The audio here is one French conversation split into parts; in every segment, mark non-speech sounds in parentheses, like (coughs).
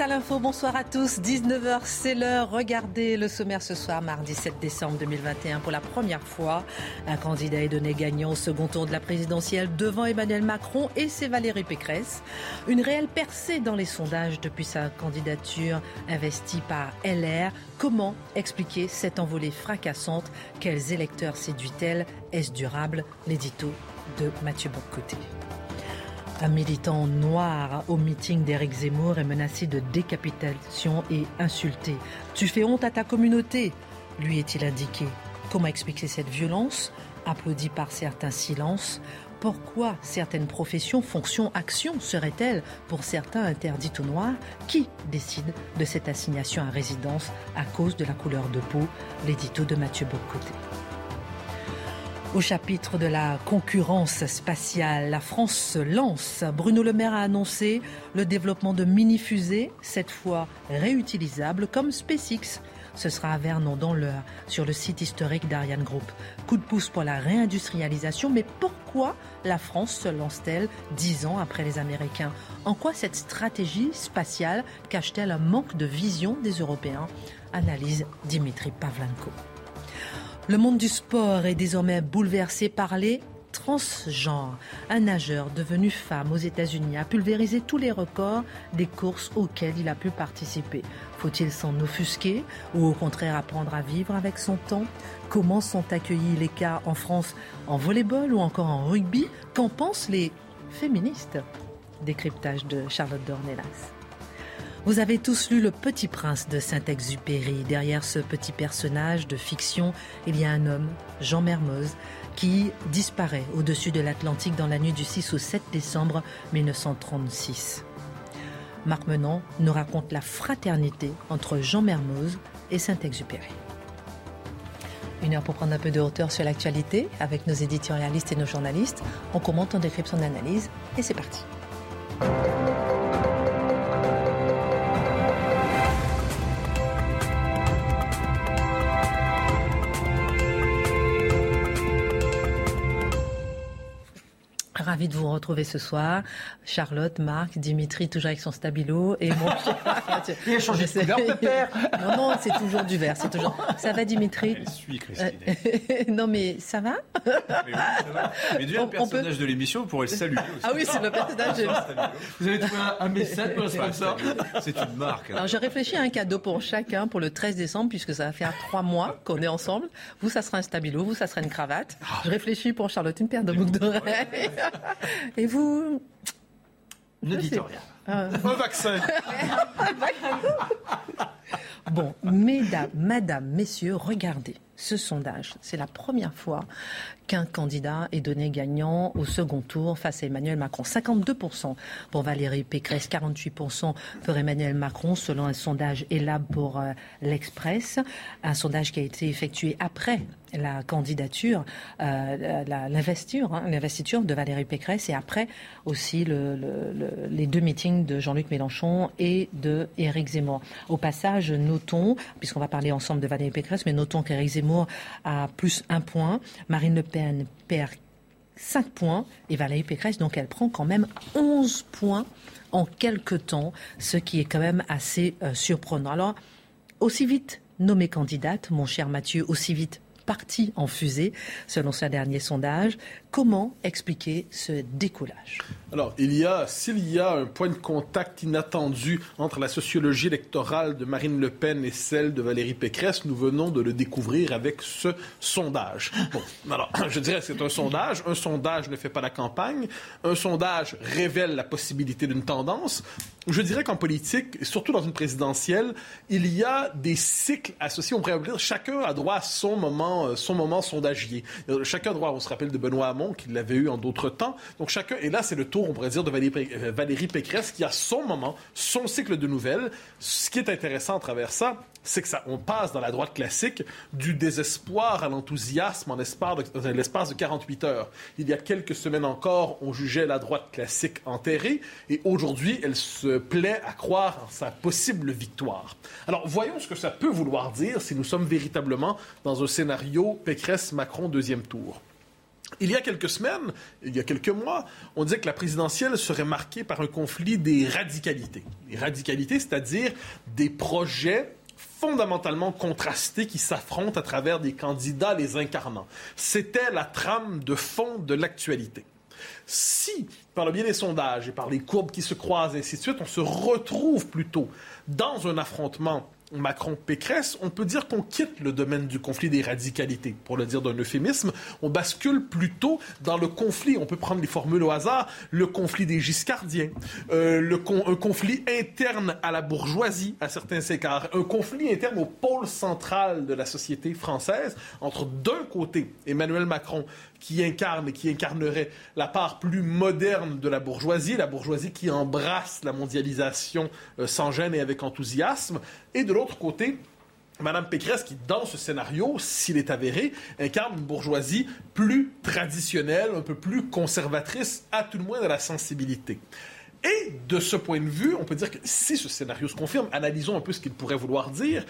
À l'info, bonsoir à tous. 19h, c'est l'heure. Regardez le sommaire ce soir, mardi 7 décembre 2021. Pour la première fois, un candidat est donné gagnant au second tour de la présidentielle devant Emmanuel Macron et c'est Valérie Pécresse. Une réelle percée dans les sondages depuis sa candidature investie par LR. Comment expliquer cette envolée fracassante? Quels électeurs séduit-elle? Est-ce durable? L'édito de Mathieu Bocoté. Un militant noir au meeting d'Éric Zemmour est menacé de décapitation et insulté. Tu fais honte à ta communauté, lui est-il indiqué. Comment expliquer cette violence Applaudi par certains silences? Pourquoi certaines professions, fonctions, actions seraient-elles pour certains interdites aux noirs? Qui décide de cette assignation à résidence à cause de la couleur de peau? L'édito de Mathieu Bocoté. Au chapitre de la concurrence spatiale, la France se lance. Bruno Le Maire a annoncé le développement de mini-fusées, cette fois réutilisables, comme SpaceX. Ce sera à Vernon, dans l'Eure, sur le site historique d'Ariane Group. Coup de pouce pour la réindustrialisation, mais pourquoi la France se lance-t-elle dix ans après les Américains? En quoi cette stratégie spatiale cache-t-elle un manque de vision des Européens? Analyse Dimitri Pavlenko. Le monde du sport est désormais bouleversé par les transgenres. Un nageur devenu femme aux États-Unis a pulvérisé tous les records des courses auxquelles il a pu participer. Faut-il s'en offusquer ou au contraire apprendre à vivre avec son temps? Comment sont accueillis les cas en France en volleyball ou encore en rugby? Qu'en pensent les féministes? Décryptage de Charlotte Dornelas. Vous avez tous lu Le Petit Prince de Saint-Exupéry. Derrière ce petit personnage de fiction, il y a un homme, Jean Mermoz, qui disparaît au-dessus de l'Atlantique dans la nuit du 6 au 7 décembre 1936. Marc Menon nous raconte la fraternité entre Jean Mermoz et Saint-Exupéry. Une heure pour prendre un peu de hauteur sur l'actualité avec nos éditorialistes et nos journalistes. On commente, on décrypte son analyse et c'est parti. Ravi de vous retrouver ce soir. Charlotte, Marc, Dimitri, toujours avec son stabilo et mon (laughs) Il a changé de couleur, père. Non, non, c'est toujours du vert. C'est toujours. Ça va, Dimitri Je suis Christine. Euh, (laughs) Non, mais ça va Mais, oui, ça va. Mais déjà, On- le on personnage de l'émission, vous pourrez le saluer aussi. Ah oui, c'est le personnage. Vous avez trouvé un, un message pour le sponsor C'est une marque. hein. Alors, je réfléchis à un cadeau pour chacun pour le 13 décembre, puisque ça va faire trois mois qu'on est ensemble. Vous, ça sera un stabilo, vous, ça sera une cravate. Je réfléchis pour Charlotte, une paire de boucles d'oreilles. (laughs) Et vous Ne dites rien. Ah. Un vaccin. (laughs) Bon, mesdames, madame, messieurs, regardez ce sondage. C'est la première fois qu'un candidat est donné gagnant au second tour face à Emmanuel Macron. 52% pour Valérie Pécresse, 48% pour Emmanuel Macron, selon un sondage ELAB pour euh, l'Express. Un sondage qui a été effectué après la candidature, euh, hein, l'investiture de Valérie Pécresse et après aussi le- le- le- les deux meetings de Jean-Luc Mélenchon et de Éric Zemmour. Au passage, notons, puisqu'on va parler ensemble de Valérie Pécresse, mais notons qu'Éric Zemmour a plus un point, Marine perd 5 points et Valérie Pécresse, donc elle prend quand même 11 points en quelques temps, ce qui est quand même assez euh, surprenant. Alors, aussi vite nommée candidate, mon cher Mathieu, aussi vite partie en fusée, selon ce dernier sondage. Comment expliquer ce décollage? Alors, s'il y a un point de contact inattendu entre la sociologie électorale de Marine Le Pen et celle de Valérie Pécresse, nous venons de le découvrir avec ce sondage. Bon, alors, (clears throat) je dirais que c'est un sondage. Un sondage ne fait pas la campagne. Un sondage révèle la possibilité d'une tendance. Je dirais qu'en politique, surtout dans une présidentielle, il y a des cycles associés. On pourrait dire chacun a droit à son moment, euh, son moment sondagier. Chacun a droit, on se rappelle de Benoît Hamon, qui l'avait eu en d'autres temps. Donc chacun, et là c'est le tour, on pourrait dire, de euh, Valérie Pécresse, qui a son moment, son cycle de nouvelles. Ce qui est intéressant à travers ça, c'est que ça, on passe dans la droite classique du désespoir à l'enthousiasme en l'espace de, 48 heures. Il y a quelques semaines encore, on jugeait la droite classique enterrée, et aujourd'hui, elle se plaît à croire en sa possible victoire. Alors, voyons ce que ça peut vouloir dire si nous sommes véritablement dans un scénario Pécresse-Macron deuxième tour. Il y a quelques semaines, il y a quelques mois, on disait que la présidentielle serait marquée par un conflit des radicalités. Les radicalités, c'est-à-dire des projets fondamentalement contrastés qui s'affrontent à travers des candidats les incarnant. C'était la trame de fond de l'actualité. Si, par le biais des sondages et par les courbes qui se croisent, et ainsi de suite, on se retrouve plutôt dans un affrontement Macron-Pécresse, on peut dire qu'on quitte le domaine du conflit des radicalités, pour le dire d'un euphémisme. On bascule plutôt dans le conflit, on peut prendre les formules au hasard, le conflit des giscardiens, euh, un conflit interne à la bourgeoisie, à certains écarts, un conflit interne au pôle central de la société française, entre d'un côté Emmanuel Macron, qui incarne et qui incarnerait la part plus moderne de la bourgeoisie, la bourgeoisie qui embrasse la mondialisation euh, sans gêne et avec enthousiasme, et de l'autre côté, Madame Pécresse, qui, dans ce scénario, s'il est avéré, incarne une bourgeoisie plus traditionnelle, un peu plus conservatrice, à tout le moins de la sensibilité. Et de ce point de vue, on peut dire que si ce scénario se confirme, analysons un peu ce qu'il pourrait vouloir dire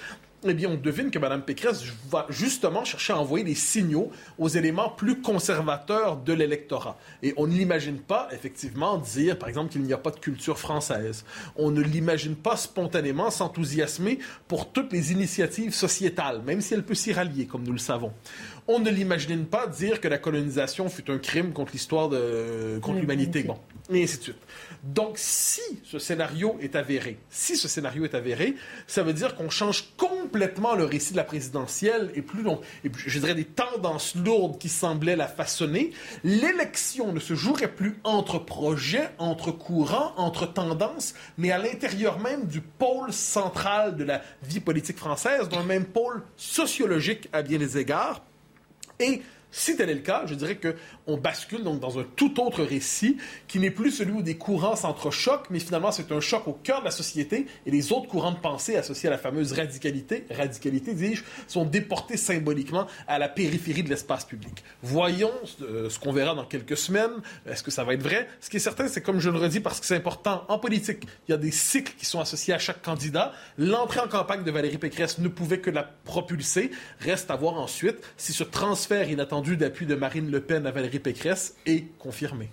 eh bien, on devine que Mme Pécresse va justement chercher à envoyer des signaux aux éléments plus conservateurs de l'électorat. Et on ne l'imagine pas, effectivement, dire, par exemple, qu'il n'y a pas de culture française. On ne l'imagine pas spontanément s'enthousiasmer pour toutes les initiatives sociétales, même si elle peut s'y rallier, comme nous le savons. On ne l'imagine pas dire que la colonisation fut un crime contre l'histoire de, contre l'humanité. Bon, et ainsi de suite. Donc, si ce scénario est avéré, si ce scénario est avéré, ça veut dire qu'on change complètement le récit de la présidentielle et plus long, et je dirais des tendances lourdes qui semblaient la façonner. L'élection ne se jouerait plus entre projets, entre courants, entre tendances, mais à l'intérieur même du pôle central de la vie politique française, d'un même pôle sociologique à bien des égards. Et si tel est le cas, je dirais qu'on bascule donc dans un tout autre récit qui n'est plus celui où des courants s'entrechoquent, mais finalement c'est un choc au cœur de la société et les autres courants de pensée associés à la fameuse radicalité, radicalité dis-je, sont déportés symboliquement à la périphérie de l'espace public. Voyons euh, ce qu'on verra dans quelques semaines. Est-ce que ça va être vrai? Ce qui est certain, c'est comme je le redis parce que c'est important, en politique, il y a des cycles qui sont associés à chaque candidat. L'entrée en campagne de Valérie Pécresse ne pouvait que la propulser. Reste à voir ensuite si ce transfert inattendu d'appui de Marine Le Pen à Valérie Pécresse est confirmé.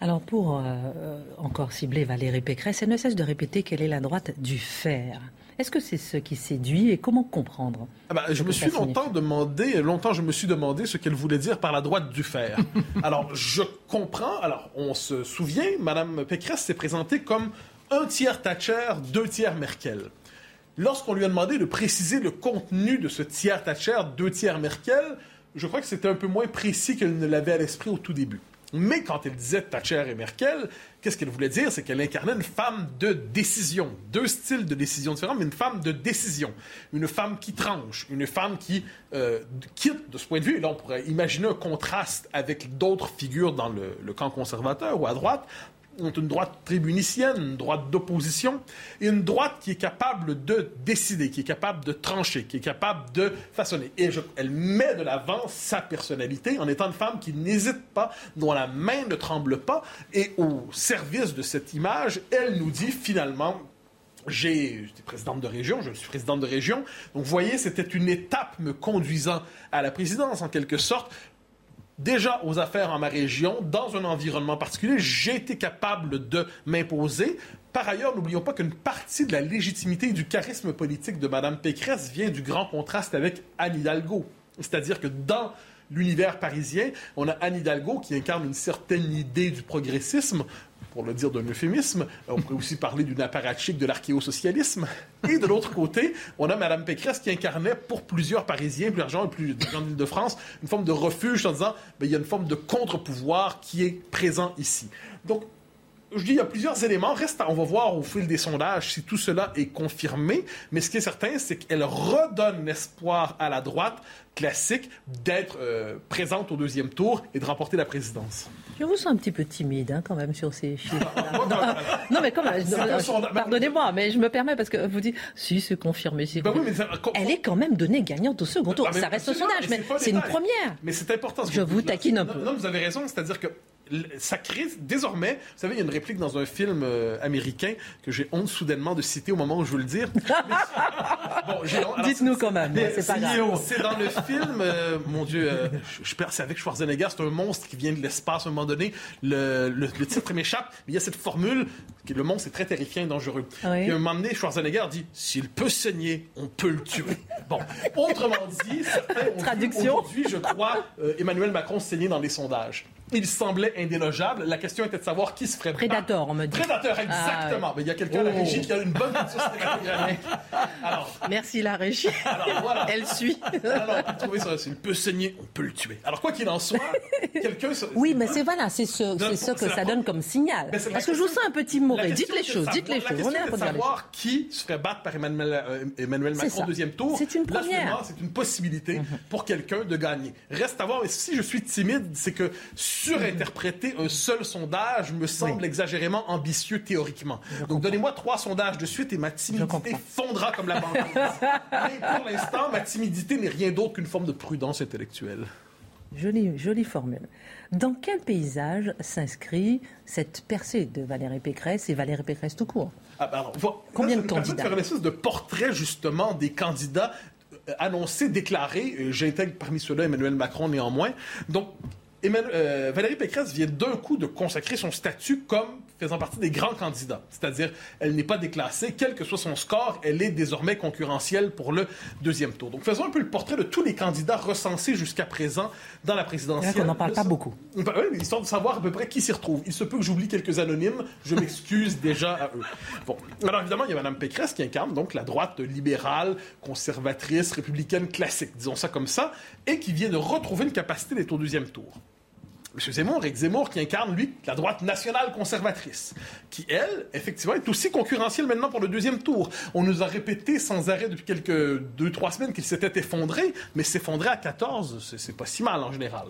Alors pour euh, euh, encore cibler Valérie Pécresse, elle ne cesse de répéter qu'elle est la droite du fer. Est-ce que c'est ce qui séduit et comment comprendre ah bah, Je me suis longtemps demandé, longtemps je me suis demandé ce qu'elle voulait dire par la droite du fer. (laughs) alors je comprends. Alors on se souvient, Madame Pécresse s'est présentée comme un tiers Thatcher, deux tiers Merkel. Lorsqu'on lui a demandé de préciser le contenu de ce tiers Thatcher, deux tiers Merkel, je crois que c'était un peu moins précis qu'elle ne l'avait à l'esprit au tout début. Mais quand elle disait Thatcher et Merkel, qu'est-ce qu'elle voulait dire? C'est qu'elle incarnait une femme de décision. Deux styles de décision différents, mais une femme de décision. Une femme qui tranche, une femme qui euh, quitte, de ce point de vue, et là on pourrait imaginer un contraste avec d'autres figures dans le, camp conservateur ou à droite, ont une droite tribunicienne, une droite d'opposition, et une droite qui est capable de décider, qui est capable de trancher, qui est capable de façonner. Et elle met de l'avant sa personnalité en étant une femme qui n'hésite pas, dont la main ne tremble pas, et au service de cette image, elle nous dit finalement été présidente de région, je suis présidente de région. Donc, vous voyez, c'était une étape me conduisant à la présidence, en quelque sorte déjà aux affaires en ma région, dans un environnement particulier, j'ai été capable de m'imposer. Par ailleurs, n'oublions pas qu'une partie de la légitimité et du charisme politique de Mme Pécresse vient du grand contraste avec Anne Hidalgo. C'est-à-dire que dans l'univers parisien. On a Anne Hidalgo qui incarne une certaine idée du progressisme pour le dire d'un euphémisme. On pourrait aussi parler d'une apparatchik de l'archéosocialisme. Et de l'autre côté, on a Mme Pécresse qui incarnait pour plusieurs Parisiens, plus gens et plus gens de France, une forme de refuge en disant ben, il y a une forme de contre-pouvoir qui est présent ici. Donc, je dis, il y a plusieurs éléments. Reste, on va voir au fil des sondages si tout cela est confirmé. Mais ce qui est certain, c'est qu'elle redonne l'espoir à la droite classique d'être euh, présente au deuxième tour et de remporter la présidence. Je vous sens un petit peu timide hein, quand même sur ces (laughs) chiffres. non, mais comme, pardonnez-moi, mais je me permets parce que vous dites, si c'est confirmé, c'est ben Elle est quand même donnée gagnante au second tour. Ah, ça reste au sondage, mais c'est une première. Mais c'est important. Je vous taquine un peu. Non, vous avez raison, c'est-à-dire que ça crée désormais, vous savez, il y a une réplique dans un film euh, américain que j'ai honte soudainement de citer au moment où je veux le dire. (laughs) bon, Dites-nous quand même, c'est pas grave. C'est dans le film, euh, mon Dieu, euh, je, c'est avec Schwarzenegger, c'est un monstre qui vient de l'espace à un moment donné. Le, le, titre m'échappe, mais il y a cette formule que le monstre est très terrifiant et dangereux. Ah et un moment donné, Schwarzenegger dit s'il peut saigner, on peut le tuer. Bon, autrement dit, Traduction. aujourd'hui, je crois, Emmanuel Macron saignait dans les sondages il semblait indélogeable. La question était de savoir qui se ferait Prédateur, on me dit. Prédateur, exactement. Ah, Mais il y a quelqu'un à la régie qui a une bonne (laughs) culture Alors, Merci la régie. Elle suit. Alors, trouver ça, il peut saigner, on peut le tuer. Alors, quoi qu'il en soit, quelqu'un... Oui, mais c'est voilà, c'est ce, c'est ce que ça donne comme signal. Parce que je vous sens un peu timoré. Dites les choses, dites les choses. On est de savoir qui se ferait battre par Emmanuel, euh, Emmanuel Macron au deuxième tour. C'est une première. C'est une possibilité mhm. pour quelqu'un de gagner. Reste à voir, mais si je suis timide, c'est que surinterpréter un seul sondage me semble exagérément ambitieux théoriquement. Donc donnez-moi trois sondages de suite et ma timidité fondra comme la banque. (laughs) Mais pour l'instant, ma timidité n'est rien d'autre qu'une forme de prudence intellectuelle. Jolie, jolie formule. Dans quel paysage s'inscrit cette percée de Valérie Pécresse et Valérie Pécresse tout court? Ah, ben Combien de candidats? faire une espèce de portrait justement des candidats euh, annoncés, déclarés. Euh, j'intègre parmi ceux-là Emmanuel Macron néanmoins. Donc, euh, Valérie Pécresse vient d'un coup de consacrer son statut comme faisant partie des grands candidats. C'est-à-dire, elle n'est pas déclassée, quel que soit son score, elle est désormais concurrentielle pour le deuxième tour. Donc, faisons un peu le portrait de tous les candidats recensés jusqu'à présent dans la présidentielle. On n'en parle pas beaucoup. Bah, oui, histoire de savoir à peu près qui s'y retrouve. Il se peut que j'oublie quelques anonymes, je m'excuse (laughs) déjà à eux. Bon, alors évidemment, il y a Mme Pécresse qui incarne donc la droite libérale, conservatrice, républicaine classique, disons ça comme ça, et qui vient de retrouver une capacité d'être au deuxième tour. M. Zemmour, Eric Zemmour, qui incarne, lui, la droite nationale conservatrice, qui, elle, effectivement, est aussi concurrentielle maintenant pour le deuxième tour. On nous a répété sans arrêt depuis quelques deux, trois semaines qu'il s'était effondré, mais s'effondrer à 14, c'est pas si mal en général.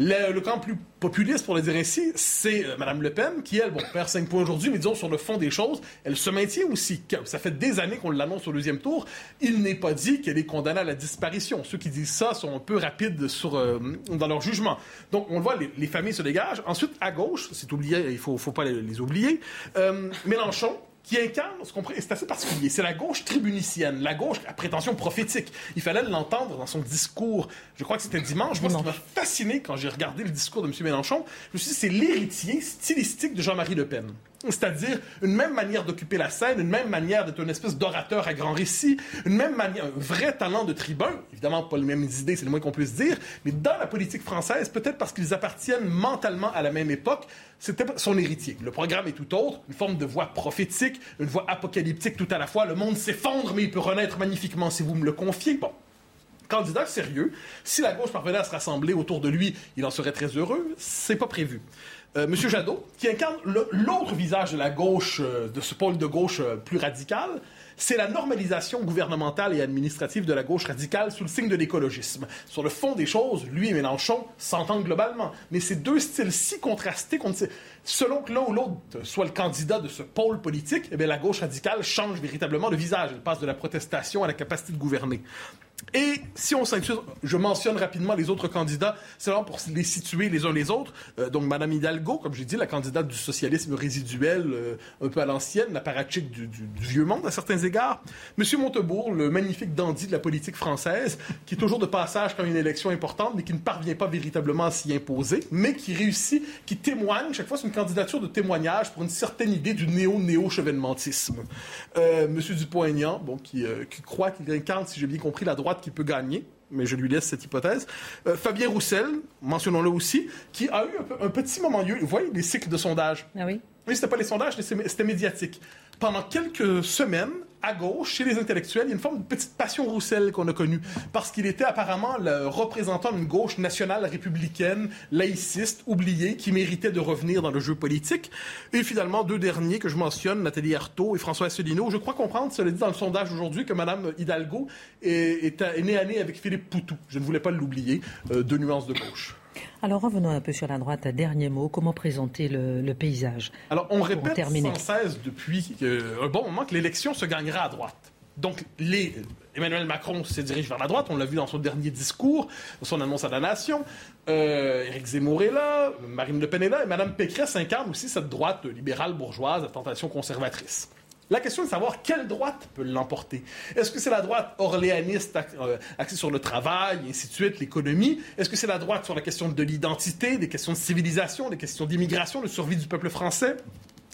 Le, camp plus populiste, pour le dire ainsi, c'est euh, Mme Le Pen, qui, elle, perd 5 points aujourd'hui, mais disons, sur le fond des choses, elle se maintient aussi. Ça fait des années qu'on l'annonce au deuxième tour. Il n'est pas dit qu'elle est condamnée à la disparition. Ceux qui disent ça sont un peu rapides euh, dans leur jugement. Donc, on le voit, les, familles se dégagent. Ensuite, à gauche, c'est oublié, il faut, faut pas les, oublier, euh, Mélenchon, qui incarne ce qu'on c'est assez particulier. C'est la gauche tribunicienne, la gauche à prétention prophétique. Il fallait l'entendre dans son discours. Je crois que c'était dimanche. Moi, ce qui m'a fasciné quand j'ai regardé le discours de M. Mélenchon, je me suis dit, c'est l'héritier stylistique de Jean-Marie Le Pen. C'est-à-dire une même manière d'occuper la scène, une même manière d'être une espèce d'orateur à grand récit, une même manière, un vrai talent de tribun. Évidemment, pas les mêmes idées, c'est le moins qu'on puisse dire, mais dans la politique française, peut-être parce qu'ils appartiennent mentalement à la même époque, c'était son héritier. Le programme est tout autre, une forme de voix prophétique, une voix apocalyptique tout à la fois. Le monde s'effondre, mais il peut renaître magnifiquement si vous me le confiez. Bon, candidat sérieux. Si la gauche parvenait à se rassembler autour de lui, il en serait très heureux. C'est pas prévu. Euh, Monsieur Jadot, qui incarne l'autre visage de la gauche, euh, de ce pôle de gauche euh, plus radical, c'est la normalisation gouvernementale et administrative de la gauche radicale sous le signe de l'écologisme. Sur le fond des choses, lui et Mélenchon s'entendent globalement, mais ces deux styles si contrastés qu'on selon que l'un ou l'autre soit le candidat de ce pôle politique, eh bien, la gauche radicale change véritablement de visage. Elle passe de la protestation à la capacité de gouverner. Et si on s'intéresse, je mentionne rapidement les autres candidats, c'est pour les situer les uns les autres. Euh, donc, Mme Hidalgo, comme j'ai dit, la candidate du socialisme résiduel, euh, un peu à l'ancienne, l'apparatchik du, du, vieux monde à certains égards. Monsieur Montebourg, le magnifique dandy de la politique française, qui est toujours de passage quand une élection importante, mais qui ne parvient pas véritablement à s'y imposer, mais qui réussit, qui témoigne, chaque fois c'est une candidature de témoignage pour une certaine idée du néo-néo-chevènementisme. Euh, Monsieur Dupont-Aignan, bon, qui, qui croit qu'il incarne, si j'ai bien compris, la droite qui peut gagner. mais je lui laisse cette hypothèse. Euh, Fabien Roussel, mentionnons-le aussi, qui a eu un, un petit moment lieu. Vous voyez les cycles de sondage. Ah oui Oui, c'était pas les sondages, c'était médiatique. Pendant quelques semaines, à gauche, chez les intellectuels, il y a une forme de petite passion Roussel qu'on a connue, parce qu'il était apparemment le représentant d'une gauche nationale républicaine, laïciste, oubliée, qui méritait de revenir dans le jeu politique. Et finalement, deux derniers que je mentionne, Nathalie Arthaud et François Asselineau. Je crois comprendre, cela dit dans le sondage aujourd'hui, que Mme Hidalgo est, née à nez avec Philippe Poutou. Je ne voulais pas l'oublier. Euh, deux nuances de gauche. Alors revenons un peu sur la droite. Dernier mot, comment présenter le, paysage Alors on répète sans cesse depuis euh, un bon moment que l'élection se gagnera à droite. Donc les, Emmanuel Macron se dirige vers la droite, on l'a vu dans son dernier discours, son annonce à la nation. Euh, Éric Zemmour est là, Marine Le Pen est là, et Mme Pécresse incarne aussi cette droite libérale bourgeoise à tentation conservatrice. La question est de savoir quelle droite peut l'emporter. Est-ce que c'est la droite orléaniste euh, axée sur le travail, et ainsi de suite, l'économie? Est-ce que c'est la droite sur la question de l'identité, des questions de civilisation, des questions d'immigration, de survie du peuple français?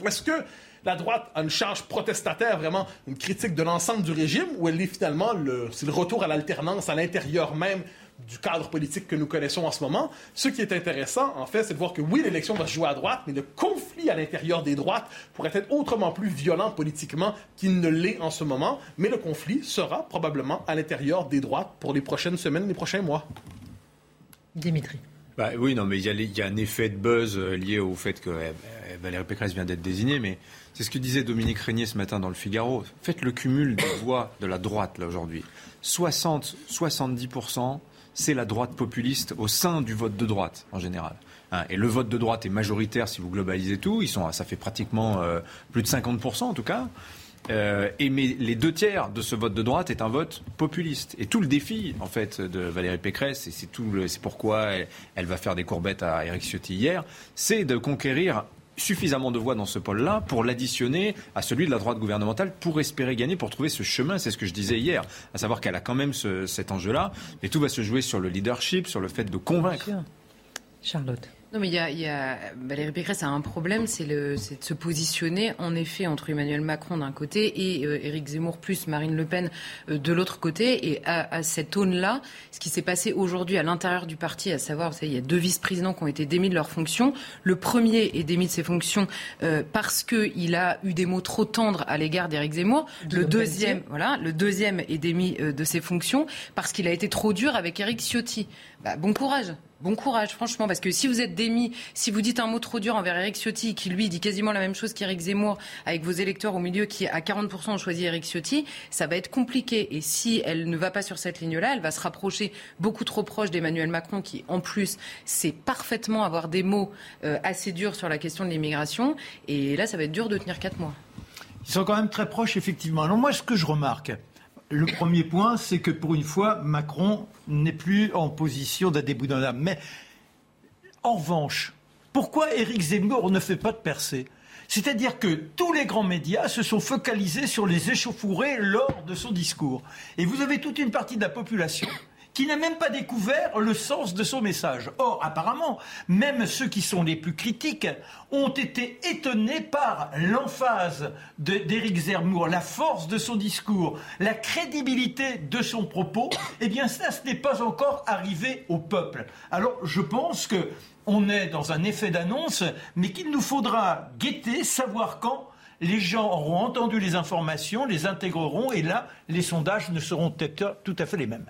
Est-ce que la droite a une charge protestataire, vraiment une critique de l'ensemble du régime, ou elle est finalement le, c'est le retour à l'alternance à l'intérieur même du cadre politique que nous connaissons en ce moment. Ce qui est intéressant, en fait, c'est de voir que oui, l'élection va se jouer à droite, mais le conflit à l'intérieur des droites pourrait être autrement plus violent politiquement qu'il ne l'est en ce moment. Mais le conflit sera probablement à l'intérieur des droites pour les prochaines semaines, les prochains mois. Dimitri. Bah, oui, non, mais il y, a un effet de buzz euh, lié au fait que eh, eh, Valérie Pécresse vient d'être désignée, mais c'est ce que disait Dominique Régnier ce matin dans le Figaro. Faites le cumul des voix de la droite, là, aujourd'hui. 60, 70% c'est la droite populiste au sein du vote de droite en général. Hein, et le vote de droite est majoritaire si vous globalisez tout. Ils sont, ça fait pratiquement euh, plus de 50% en tout cas. Euh, et mais les deux tiers de ce vote de droite est un vote populiste. Et tout le défi, en fait, de Valérie Pécresse, et c'est tout, c'est pourquoi elle, elle, va faire des courbettes à Eric Ciotti hier, c'est de conquérir suffisamment de voix dans ce pôle-là pour l'additionner à celui de la droite gouvernementale pour espérer gagner, pour trouver ce chemin. C'est ce que je disais hier, à savoir qu'elle a quand même cet enjeu-là. Mais tout va se jouer sur le leadership, sur le fait de convaincre. Charlotte. Non, mais il y a, y a, Valérie Pécresse a un problème, c'est de se positionner en effet entre Emmanuel Macron d'un côté et euh, Éric Zemmour plus Marine Le Pen euh, de l'autre côté. Et à, à cette aune-là, ce qui s'est passé aujourd'hui à l'intérieur du parti, à savoir, vous savez, il y a deux vice-présidents qui ont été démis de leurs fonctions. Le premier est démis de ses fonctions euh, parce qu'il a eu des mots trop tendres à l'égard d'Éric Zemmour. Le deuxième, voilà, le deuxième est démis de ses fonctions parce qu'il a été trop dur avec Éric Ciotti. Bah, bon courage. Bon courage, franchement, parce que si vous êtes démis, si vous dites un mot trop dur envers Eric Ciotti, qui lui dit quasiment la même chose qu'Éric Zemmour, avec vos électeurs au milieu qui à 40% ont choisi Eric Ciotti, ça va être compliqué. Et si elle ne va pas sur cette ligne-là, elle va se rapprocher beaucoup trop proche d'Emmanuel Macron, qui en plus sait parfaitement avoir des mots euh, assez durs sur la question de l'immigration. Et là, ça va être dur de tenir quatre mois. Ils sont quand même très proches, effectivement. Alors moi, ce que je remarque, le premier point, c'est que pour une fois, Macron n'est plus en position d'un âme. Mais en revanche, pourquoi Éric Zemmour ne fait pas de percée? C'est-à-dire que tous les grands médias se sont focalisés sur les échauffourées lors de son discours. Et vous avez toute une partie de la population qui n'a même pas découvert le sens de son message. Or, apparemment, même ceux qui sont les plus critiques ont été étonnés par l'emphase d'Éric Zemmour, la force de son discours, la crédibilité de son propos. Eh bien, ça, ce n'est pas encore arrivé au peuple. Alors, je pense que on est dans un effet d'annonce, mais qu'il nous faudra guetter, savoir quand les gens auront entendu les informations, les intégreront, et là, les sondages ne seront peut-être tout à fait les mêmes.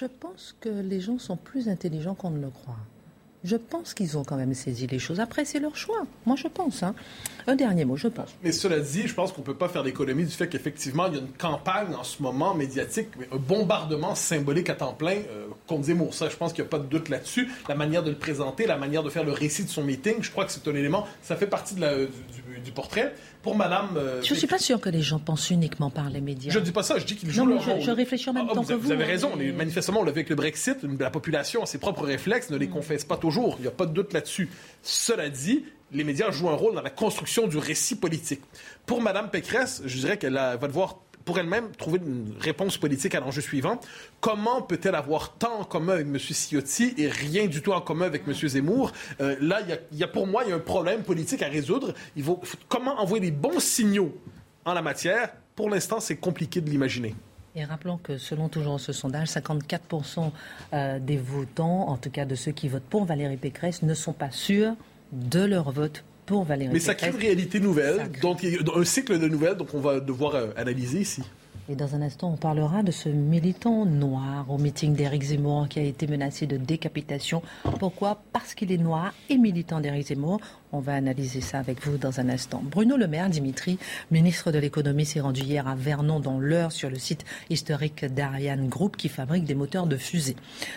Je pense que les gens sont plus intelligents qu'on ne le croit. Je pense qu'ils ont quand même saisi les choses. Après, c'est leur choix. Moi, je pense. Hein. Un dernier mot, je pense. Mais cela dit, je pense qu'on ne peut pas faire l'économie du fait qu'effectivement, il y a une campagne en ce moment médiatique, un bombardement symbolique à temps plein euh, contre Zemmour. Je pense qu'il n'y a pas de doute là-dessus. La manière de le présenter, la manière de faire le récit de son meeting, je crois que c'est un élément, ça fait partie du, portrait. Pour Madame. Euh, je ne suis pas sûr que les gens pensent uniquement par les médias. Je ne dis pas ça, je dis qu'ils jouent leur je, rôle. Je réfléchis en même ah, temps que vous. Vous avez raison. manifestement, on l'a vu avec le Brexit, la population a ses propres réflexes, ne les mm. confesse pas toujours. Il n'y a pas de doute là-dessus. Cela dit, les médias jouent un rôle dans la construction du récit politique. Pour Mme Pécresse, je dirais qu'elle va devoir pour elle-même trouver une réponse politique à l'enjeu suivant. Comment peut-elle avoir tant en commun avec M. Ciotti et rien du tout en commun avec M. Zemmour? Euh, là, il y, a pour moi, il y a un problème politique à résoudre. Comment envoyer les bons signaux en la matière? Pour l'instant, c'est compliqué de l'imaginer. Et rappelons que selon toujours ce sondage, 54% euh, des votants, en tout cas de ceux qui votent pour Valérie Pécresse, ne sont pas sûrs de leur vote pour Valérie Mais ça crée une réalité nouvelle, donc un cycle de nouvelles, donc on va devoir euh, analyser ici. Et dans un instant, on parlera de ce militant noir au meeting d'Éric Zemmour qui a été menacé de décapitation. Pourquoi? Parce qu'il est noir et militant d'Éric Zemmour. On va analyser ça avec vous dans un instant. Bruno Le Maire, Dimitri, ministre de l'économie, s'est rendu hier à Vernon dans l'heure sur le site historique d'Ariane Group qui fabrique des moteurs de fusée.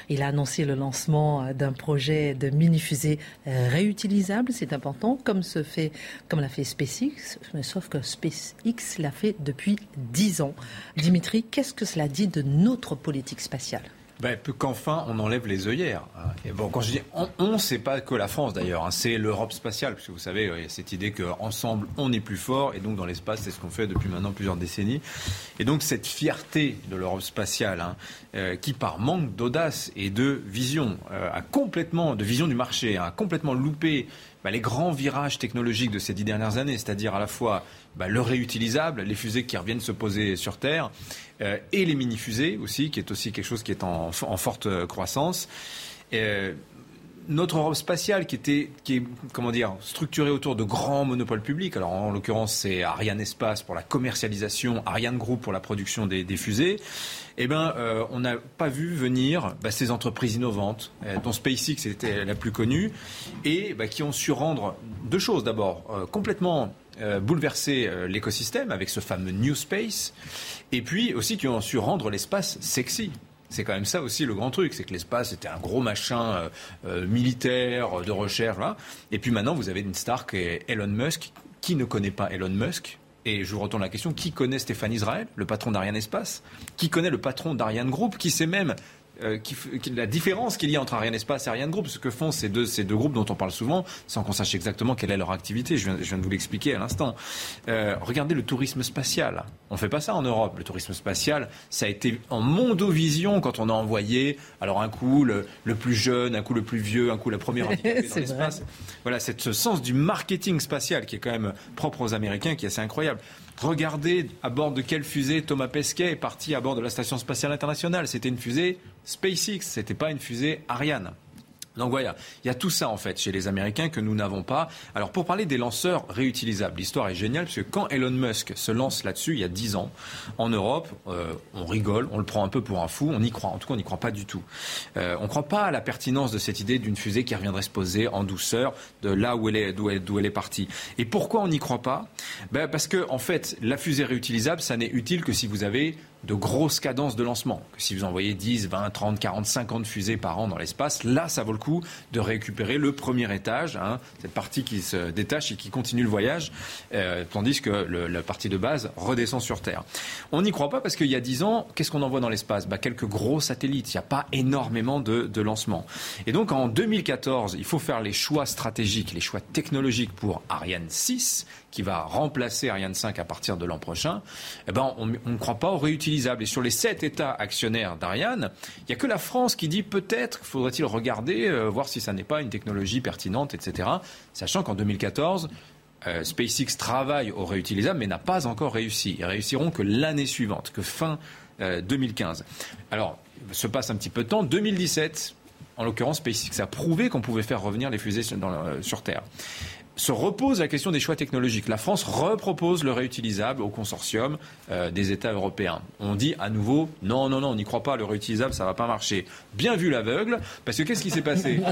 Il a annoncé le lancement euh, d'un projet de mini-fusée euh, réutilisable. C'est important, comme se fait, comme l'a fait SpaceX, mais sauf que SpaceX l'a fait depuis 10 ans. Dimitri, qu'est-ce que cela dit de notre politique spatiale? Ben, qu'enfin on enlève les œillères. Et bon, quand je dis on, on c'est pas que la France d'ailleurs, hein, c'est l'Europe spatiale, parce que vous savez, il y a cette idée qu'ensemble on est plus fort, et donc dans l'espace, c'est ce qu'on fait depuis maintenant plusieurs décennies. Et donc cette fierté de l'Europe spatiale, hein, euh, qui par manque d'audace et de vision, euh, a complètement, de vision du marché, hein, a complètement loupé bah, les grands virages technologiques de ces dix dernières années, c'est-à-dire à la fois bah, le réutilisable, les fusées qui reviennent se poser sur Terre, euh, et les mini-fusées aussi, qui est aussi quelque chose qui est en, forte euh, croissance. Euh, notre Europe spatiale qui était est comment dire structurée autour de grands monopoles publics. Alors en l'occurrence c'est Ariane Espace pour la commercialisation, Ariane Group pour la production des, fusées. Eh ben on n'a pas vu venir bah, ces entreprises innovantes dont SpaceX était la plus connue et bah, qui ont su rendre deux choses d'abord complètement euh, bouleverser euh, l'écosystème avec ce fameux New Space et puis aussi qui ont su rendre l'espace sexy. C'est quand même ça aussi le grand truc, c'est que l'espace était un gros machin euh, militaire, de recherche, là. Et puis maintenant, vous avez une star qui est Elon Musk. Qui ne connaît pas Elon Musk? Et je vous retourne la question, qui connaît Stéphane Israël, le patron d'Ariane Espace? Qui connaît le patron d'Ariane Group? Qui sait même euh, qui, f- qui- la différence qu'il y a entre Ariane Espace et Ariane Group, ce que font ces deux, ces deux groupes dont on parle souvent, sans qu'on sache exactement quelle est leur activité. Je viens, je viens de vous l'expliquer à l'instant. Euh, regardez le tourisme spatial. On fait pas ça en Europe. Le tourisme spatial, ça a été en mondovision quand on a envoyé, alors un coup le, le plus jeune, un coup le plus vieux, un coup la première (laughs) handicapée dans C'est l'espace. Voilà, c'est ce sens du marketing spatial qui est quand même propre aux Américains, qui est assez incroyable. Regardez à bord de quelle fusée Thomas Pesquet est parti à bord de la Station spatiale internationale. C'était une fusée SpaceX, c'était pas une fusée Ariane. Donc voilà, il y a tout ça en fait chez les Américains que nous n'avons pas. Alors pour parler des lanceurs réutilisables, l'histoire est géniale parce que quand Elon Musk se lance là-dessus il y a 10 ans, en Europe, euh, on rigole, on le prend un peu pour un fou, on y croit. En tout cas, on n'y croit pas du tout. Euh, on ne croit pas à la pertinence de cette idée d'une fusée qui reviendrait se poser en douceur de là où elle est, d'où elle, est partie. Et pourquoi on n'y croit pas? Ben Parce que en fait, la fusée réutilisable, ça n'est utile que si vous avez de grosses cadences de lancement. Si vous envoyez 10, 20, 30, 40, 50 fusées par an dans l'espace, là, ça vaut le coup de récupérer le premier étage, hein, cette partie qui se détache et qui continue le voyage, euh, tandis que le- la partie de base redescend sur Terre. On n'y croit pas parce qu'il y a 10 ans, qu'est-ce qu'on envoie dans l'espace? Bah, Quelques gros satellites. Il n'y a pas énormément de, de lancements. Et donc en 2014, il faut faire les choix stratégiques, les choix technologiques pour Ariane 6, qui va remplacer Ariane 5 à partir de l'an prochain. Eh ben, on ne croit pas au réutilisable. Et sur les sept États actionnaires d'Ariane, il n'y a que la France qui dit peut-être faudrait-il regarder, euh, voir si ça n'est pas une technologie pertinente, etc. Sachant qu'en 2014, euh, SpaceX travaille au réutilisable, mais n'a pas encore réussi. Ils réussiront que l'année suivante, que fin euh, 2015. Alors, il se passe un petit peu de temps. 2017, en l'occurrence, SpaceX a prouvé qu'on pouvait faire revenir les fusées sur Terre se repose la question des choix technologiques. La France repropose le réutilisable au consortium euh, des États européens. On dit à nouveau non, non, non, on n'y croit pas, le réutilisable, ça va pas marcher. Bien vu l'aveugle, parce que qu'est-ce qui s'est passé? (laughs)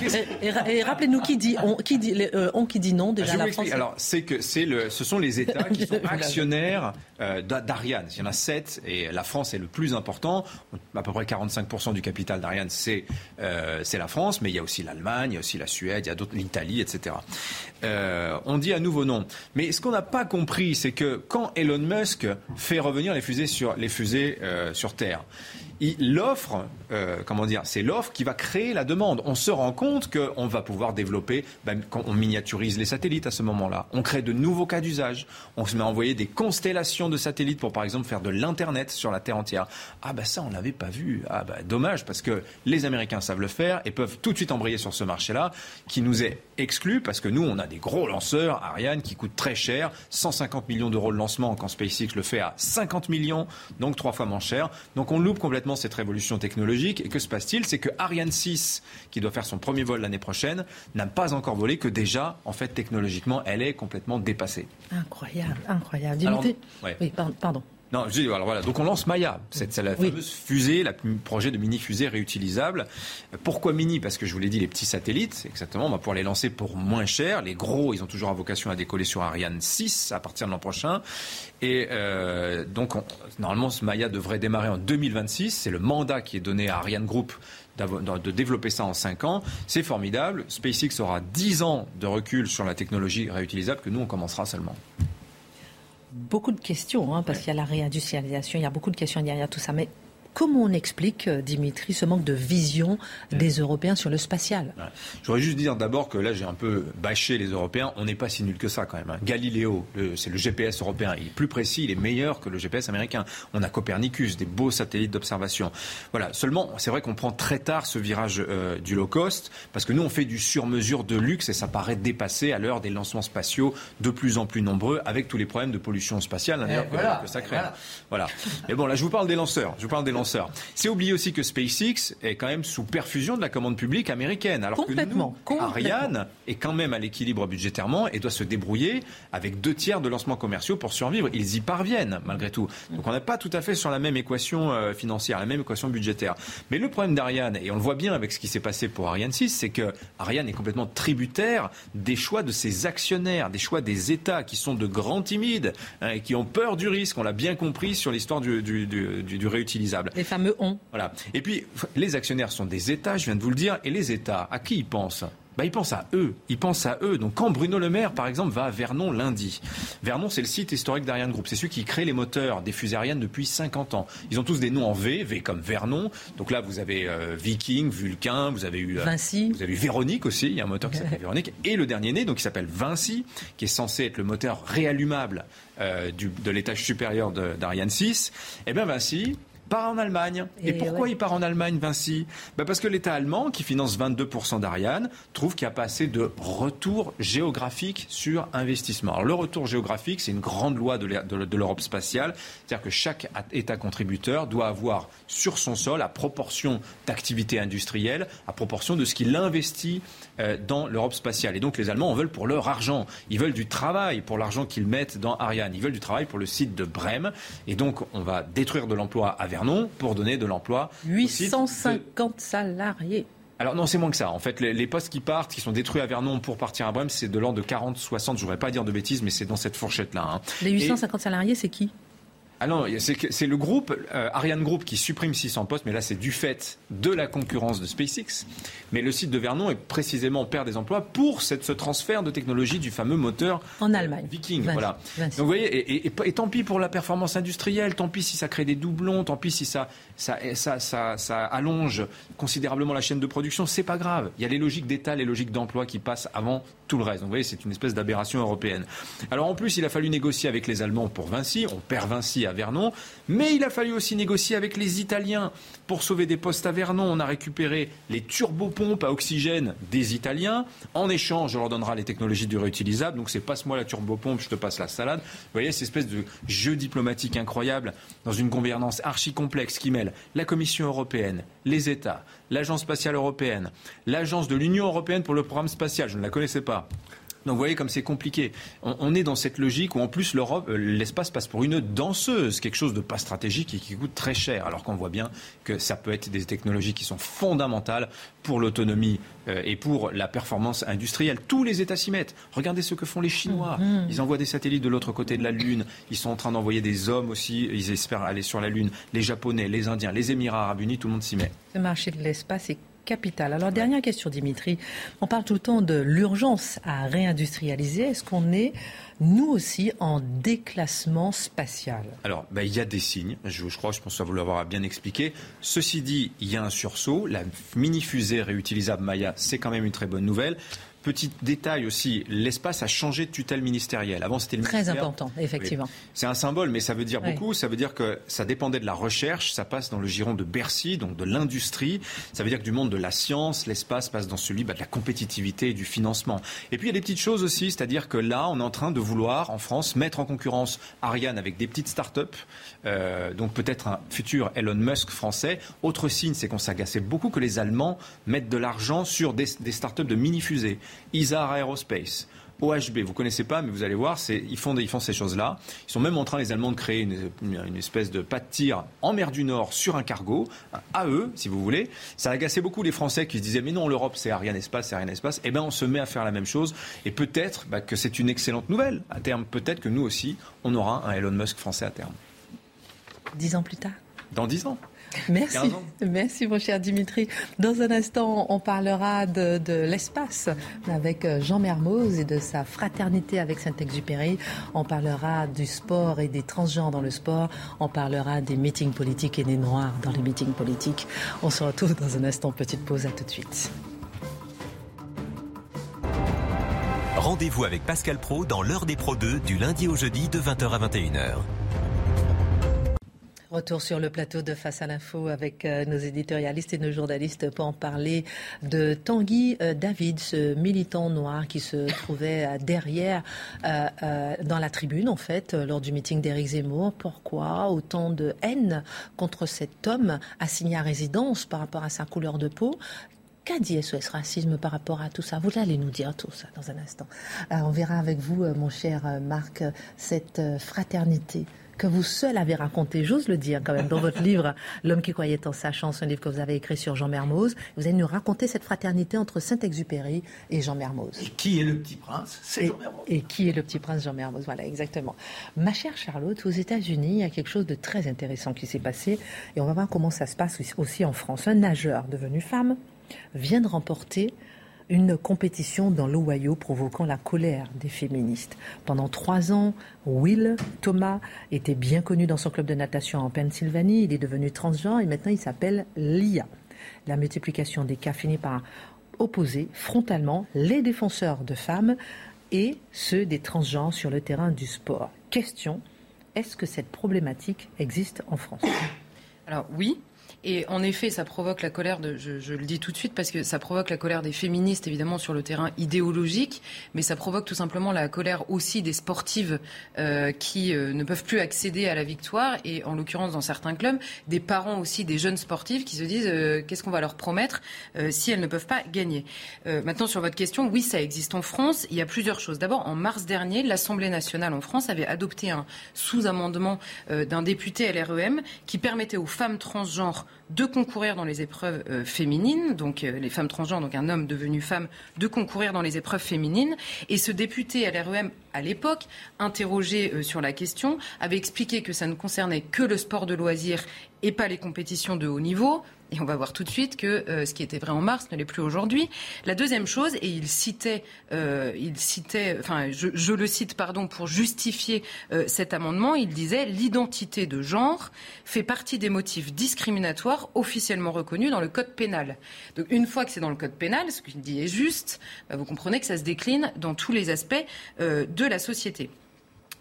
Que- Et, rappelez-nous qui dit on, qui dit, euh, on qui dit non Ah, déjà vous la. France. Alors, c'est que c'est le, ce sont les États qui sont (laughs) actionnaires euh, d'A- d'Ariane. Il y en a sept et la France est le plus important. À peu près 45% du capital d'Ariane, c'est euh, c'est la France, mais il y a aussi l'Allemagne, il y a aussi la Suède, il y a d'autres, l'Italie, etc. Euh, on dit à nouveau non. Mais ce qu'on n'a pas compris, c'est que quand Elon Musk fait revenir les fusées sur euh, Terre, l'offre, euh, comment dire, c'est l'offre qui va créer la demande. On se rend compte qu'on va pouvoir développer, ben, quand on miniaturise les satellites à ce moment-là, on crée de nouveaux cas d'usage, on se met à envoyer des constellations de satellites pour par exemple faire de l'internet sur la Terre entière. Ah bah ça on l'avait pas vu. Ah bah dommage parce que les Américains savent le faire et peuvent tout de suite embrayer sur ce marché-là, qui nous est exclu parce que nous, on a des gros lanceurs, Ariane, qui coûtent très cher, 150 millions d'euros de lancement quand SpaceX le fait à 50 millions, donc trois fois moins cher. Donc on loupe complètement cette révolution technologique. Et que se passe-t-il? C'est que Ariane 6, qui doit faire son premier vol l'année prochaine, n'a pas encore volé, que déjà, en fait, technologiquement, elle est complètement dépassée. Incroyable, incroyable. Dimitri Oui, pardon. Non, je dis, alors voilà, donc on lance Maya, c'est la fameuse fusée, le projet de mini-fusée réutilisable. Pourquoi mini? Parce que je vous l'ai dit, les petits satellites, exactement, on va pouvoir les lancer pour moins cher. Les gros, ils ont toujours vocation à décoller sur Ariane 6 à partir de l'an prochain. Et euh, donc, normalement, ce Maya devrait démarrer en 2026. C'est le mandat qui est donné à Ariane Group de développer ça en 5 ans. C'est formidable. SpaceX aura 10 ans de recul sur la technologie réutilisable que nous, on commencera seulement beaucoup de questions, hein, parce qu'il y a la réindustrialisation, il y a beaucoup de questions derrière tout ça. Mais Comment on explique, euh, Dimitri, ce manque de vision des Européens sur le spatial? Je voudrais juste dire d'abord que là, j'ai un peu bâché les Européens. On n'est pas si nul que ça, quand même. Hein. Galileo, c'est le GPS européen. Il est plus précis, il est meilleur que le GPS américain. On a Copernicus, des beaux satellites d'observation. Voilà. Seulement, c'est vrai qu'on prend très tard ce virage euh, du low cost, parce que nous, on fait du sur-mesure de luxe et ça paraît dépassé à l'heure des lancements spatiaux de plus en plus nombreux, avec tous les problèmes de pollution spatiale d'ailleurs que, ça crée. Voilà. voilà. Mais bon, là, je vous parle des lanceurs. Je vous parle des lanceurs c'est oublier aussi que SpaceX est quand même sous perfusion de la commande publique américaine. Alors que nous, Ariane est quand même à l'équilibre budgétairement et doit se débrouiller avec deux tiers de lancements commerciaux pour survivre. Ils y parviennent malgré tout. Donc on n'est pas tout à fait sur la même équation euh, financière, la même équation budgétaire. Mais le problème d'Ariane, et on le voit bien avec ce qui s'est passé pour Ariane 6, c'est que Ariane est complètement tributaire des choix de ses actionnaires, des choix des États qui sont de grands timides hein, et qui ont peur du risque. On l'a bien compris sur l'histoire du, du, du, du réutilisable. Les fameux on. Voilà. Et puis, les actionnaires sont des États, je viens de vous le dire, et les États, à qui ils pensent? Bah, ils pensent à eux. Ils pensent à eux. Donc quand Bruno Le Maire, par exemple, va à Vernon lundi, Vernon, c'est le site historique d'Ariane Group. C'est celui qui crée les moteurs des fusées Ariane depuis 50 ans. Ils ont tous des noms en V, V comme Vernon. Donc là, vous avez euh, Viking, Vulcain, vous avez eu euh, Vinci. Vous avez eu Véronique aussi. Il y a un moteur qui s'appelle (laughs) Véronique. Et le dernier né, donc qui s'appelle Vinci, qui est censé être le moteur réallumable euh, de l'étage supérieur d'Ariane 6. Eh bien Vinci, part en Allemagne. Et, pourquoi il part en Allemagne, Vinci? Bah Parce que l'État allemand, qui finance 22% d'Ariane, trouve qu'il n'y a pas assez de retour géographique sur investissement. Alors le retour géographique, c'est une grande loi de l'Europe spatiale, c'est-à-dire que chaque État contributeur doit avoir sur son sol, à proportion d'activité industrielle, à proportion de ce qu'il investit euh, dans l'Europe spatiale. Et donc les Allemands en veulent pour leur argent. Ils veulent du travail pour l'argent qu'ils mettent dans Ariane. Ils veulent du travail pour le site de Brême. Et donc on va détruire de l'emploi à Vernon pour donner de l'emploi. 850 salariés. Alors non, c'est moins que ça. En fait, les, postes qui partent, qui sont détruits à Vernon pour partir à Brême, c'est de l'ordre de 40, 60. Je ne voudrais pas dire de bêtises, mais c'est dans cette fourchette-là. Hein. Les 850 salariés, c'est qui? Ah non, c'est le groupe, euh, Ariane Group, qui supprime 600 postes, mais là c'est du fait de la concurrence de SpaceX. Mais le site de Vernon est précisément perd des emplois pour cette, ce transfert de technologie du fameux moteur en Allemagne. Viking. voilà. Donc vous voyez, et, tant pis pour la performance industrielle, tant pis si ça crée des doublons, tant pis si ça, ça, ça, ça, allonge considérablement la chaîne de production, c'est pas grave. Il y a les logiques d'État, les logiques d'emploi qui passent avant tout le reste. Donc vous voyez, c'est une espèce d'aberration européenne. Alors en plus, il a fallu négocier avec les Allemands pour Vinci. On perd Vinci à Vernon. Mais il a fallu aussi négocier avec les Italiens pour sauver des postes à Vernon. On a récupéré les turbopompes à oxygène des Italiens. En échange, on leur donnera les technologies du réutilisable. Donc c'est passe-moi la turbopompe, je te passe la salade. Vous voyez, cette espèce de jeu diplomatique incroyable dans une gouvernance archi complexe qui mêle la Commission européenne, les États, l'Agence spatiale européenne, l'Agence de l'Union européenne pour le programme spatial. Je ne la connaissais pas. Donc vous voyez comme c'est compliqué. On, est dans cette logique où en plus l'Europe, euh, l'espace passe pour une danseuse, quelque chose de pas stratégique et qui coûte très cher. Alors qu'on voit bien que ça peut être des technologies qui sont fondamentales pour l'autonomie euh, et pour la performance industrielle. Tous les États s'y mettent. Regardez ce que font les Chinois. Mm-hmm. Ils envoient des satellites de l'autre côté de la Lune. Ils sont en train d'envoyer des hommes aussi. Ils espèrent aller sur la Lune. Les Japonais, les Indiens, les Émirats Arabes Unis, tout le monde s'y met. Ce marché de l'espace est Alors, dernière question, Dimitri. On parle tout le temps de l'urgence à réindustrialiser. Est-ce qu'on est, nous aussi, en déclassement spatial? Alors, ben, il y a des signes. Je, crois, je pense que vous l'avoir bien expliqué. Ceci dit, il y a un sursaut. La mini-fusée réutilisable Maya, c'est quand même une très bonne nouvelle. Petit détail aussi, l'espace a changé de tutelle ministérielle. Avant, c'était le Très ministère. important, effectivement. Oui. C'est un symbole, mais ça veut dire Oui. beaucoup. Ça veut dire que ça dépendait de la recherche, ça passe dans le giron de Bercy, donc de l'industrie. Ça veut dire que du monde de la science, l'espace passe dans celui bah, de la compétitivité et du financement. Et puis il y a des petites choses aussi, c'est-à-dire que là, on est en train de vouloir, en France, mettre en concurrence Ariane avec des petites start-up, euh, donc peut-être un futur Elon Musk français. Autre signe, c'est qu'on s'agaçait beaucoup que les Allemands mettent de l'argent sur des, des start-up de mini-fusées. Isar Aerospace. OHB, vous connaissez pas, mais vous allez voir, c'est- ils, font, des- ils font ces choses-là. Ils sont même en train, les Allemands, de créer une, espèce de pas de tir en mer du Nord sur un cargo, un AE, si vous voulez. Ça a agacé beaucoup les Français qui se disaient, mais non, l'Europe, c'est Ariane Espace, c'est Ariane Espace. Eh bien, on se met à faire la même chose. Et peut-être bah, que c'est une excellente nouvelle. À terme, peut-être que nous aussi, on aura un Elon Musk français à terme. Dix ans plus tard. Dans 10 ans. Merci, 15 ans. merci mon cher Dimitri. Dans un instant, on parlera de, de l'espace avec euh, Jean Mermoz et de sa fraternité avec Saint-Exupéry. On parlera du sport et des transgenres dans le sport. On parlera des meetings politiques et des noirs dans les meetings politiques. On se retrouve dans un instant. Petite pause, à tout de suite. Rendez-vous avec Pascal Pro dans l'heure des Pro 2 du lundi au jeudi de 20h à 21h. Retour sur le plateau de Face à l'info avec euh, nos éditorialistes et nos journalistes pour en parler de Tanguy euh, David, ce militant noir qui se trouvait euh, derrière, dans la tribune en fait, lors du meeting d'Éric Zemmour. Pourquoi autant de haine contre cet homme assigné à résidence par rapport à sa couleur de peau? Qu'a dit SOS Racisme par rapport à tout ça? Vous allez nous dire tout ça dans un instant. On verra avec vous, mon cher Marc, cette fraternité que vous seul avez raconté, j'ose le dire quand même, dans votre livre (laughs) L'homme qui croyait en sa chance, un livre que vous avez écrit sur Jean Mermoz. Vous allez nous raconter cette fraternité entre Saint-Exupéry et Jean Mermoz. Et qui est le petit prince? C'est Jean Mermoz. et qui est le petit prince Jean Mermoz Voilà, exactement. Ma chère Charlotte, aux États-Unis, il y a quelque chose de très intéressant qui s'est passé et on va voir comment ça se passe aussi en France. Un nageur devenu femme vient de remporter une compétition dans l'Ohio provoquant la colère des féministes. Pendant trois ans, Will Thomas était bien connu dans son club de natation en Pennsylvanie. Il est devenu transgenre et maintenant il s'appelle Lia. La multiplication des cas finit par opposer frontalement les défenseurs de femmes et ceux des transgenres sur le terrain du sport. Question, est-ce que cette problématique existe en France? Alors oui. Et en effet, ça provoque la colère de, je, je le dis tout de suite, parce que ça provoque la colère des féministes, évidemment, sur le terrain idéologique, mais ça provoque tout simplement la colère aussi des sportives euh, qui euh, ne peuvent plus accéder à la victoire, et en l'occurrence dans certains clubs, des parents aussi des jeunes sportifs qui se disent euh, qu'est-ce qu'on va leur promettre euh, si elles ne peuvent pas gagner. Euh, maintenant, sur votre question, oui, ça existe en France. Il y a plusieurs choses. D'abord, en mars dernier, l'Assemblée nationale en France avait adopté un sous-amendement euh, d'un député LREM qui permettait aux femmes transgenres de concourir dans les épreuves euh, féminines, donc euh, les femmes transgenres, donc un homme devenu femme, de concourir dans les épreuves féminines. Et ce député LREM, à l'époque, interrogé euh, sur la question, avait expliqué que ça ne concernait que le sport de loisirs et pas les compétitions de haut niveau. Et on va voir tout de suite que euh, ce qui était vrai en mars ne l'est plus aujourd'hui. La deuxième chose, et il citait, euh, enfin, je, le cite, pardon, pour justifier euh, cet amendement, il disait l'identité de genre fait partie des motifs discriminatoires officiellement reconnus dans le code pénal. Donc une fois que c'est dans le code pénal, ce qu'il dit est juste, bah, vous comprenez que ça se décline dans tous les aspects de la société.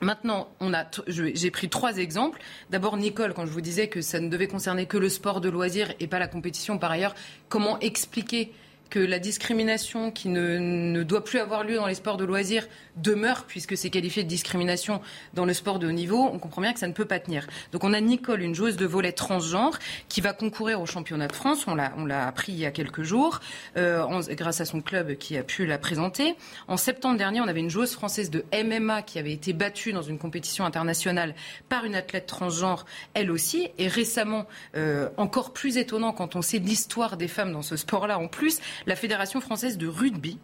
Maintenant, on a, j'ai pris trois exemples. D'abord, Nicole, quand je vous disais que ça ne devait concerner que le sport de loisir et pas la compétition par ailleurs, comment expliquer que la discrimination qui ne, ne doit plus avoir lieu dans les sports de loisirs demeure, puisque c'est qualifié de discrimination dans le sport de haut niveau, on comprend bien que ça ne peut pas tenir. Donc on a Nicole, une joueuse de volet transgenre, qui va concourir au championnat de France, on l'a, on l'a appris il y a quelques jours, euh, grâce à son club qui a pu la présenter. En septembre dernier, on avait une joueuse française de MMA qui avait été battue dans une compétition internationale par une athlète transgenre, elle aussi. Et récemment, euh, encore plus étonnant quand on sait l'histoire des femmes dans ce sport-là en plus, la Fédération française de rugby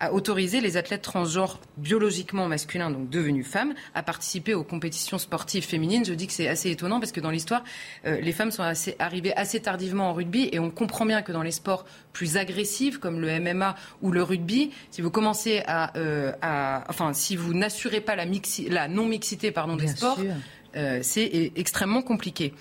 a autorisé les athlètes transgenres biologiquement masculins, donc devenus femmes, à participer aux compétitions sportives féminines. Je dis que c'est assez étonnant parce que dans l'histoire, euh, les femmes sont assez, arrivées assez tardivement en rugby et on comprend bien que dans les sports plus agressifs comme le MMA ou le rugby, si vous commencez à, euh, à enfin, si vous n'assurez pas la, mixi- la non-mixité pardon, des Bien sports. Euh, c'est extrêmement compliqué.